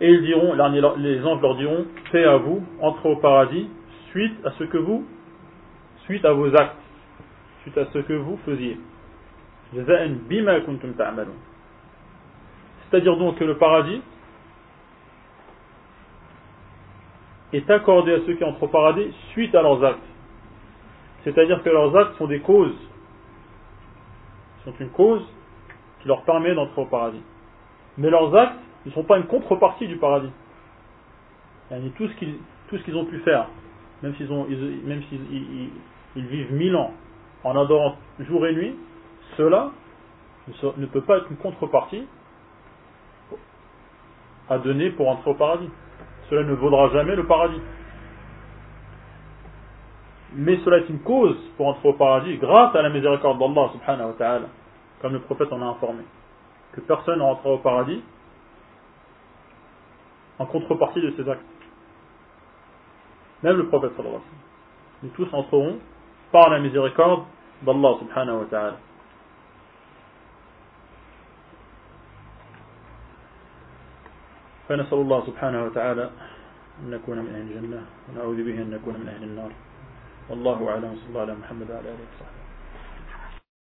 B: Et ils diront, les anges leur diront, paix à vous, entrez au paradis, suite à ce que vous, suite à vos actes, suite à ce que vous faisiez. C'est-à-dire donc que le paradis est accordé à ceux qui entrent au paradis suite à leurs actes. C'est-à-dire que leurs actes sont des causes, sont une cause qui leur permet d'entrer au paradis. Mais leurs actes ne sont pas une contrepartie du paradis. tout ce qu'ils ont pu faire, même s'ils vivent mille ans en adorant jour et nuit, cela ne peut pas être une contrepartie à donner pour entrer au paradis. Cela ne vaudra jamais le paradis. Mais cela est une cause pour entrer au paradis grâce à la miséricorde d'Allah subhanahu wa ta'ala comme le prophète en a informé, que personne ne rentrera au paradis en contrepartie de ses actes. Même le prophète sallallahu alayhi wa Nous tous entrerons par la miséricorde d'Allah subhanahu wa ta'ala. فنسأل الله سبحانه وتعالى أن نكون من nous الجنة ونعوذ به أن نكون من أهل النار والله أعلم صلى الله على محمد وعلى آله وصحبه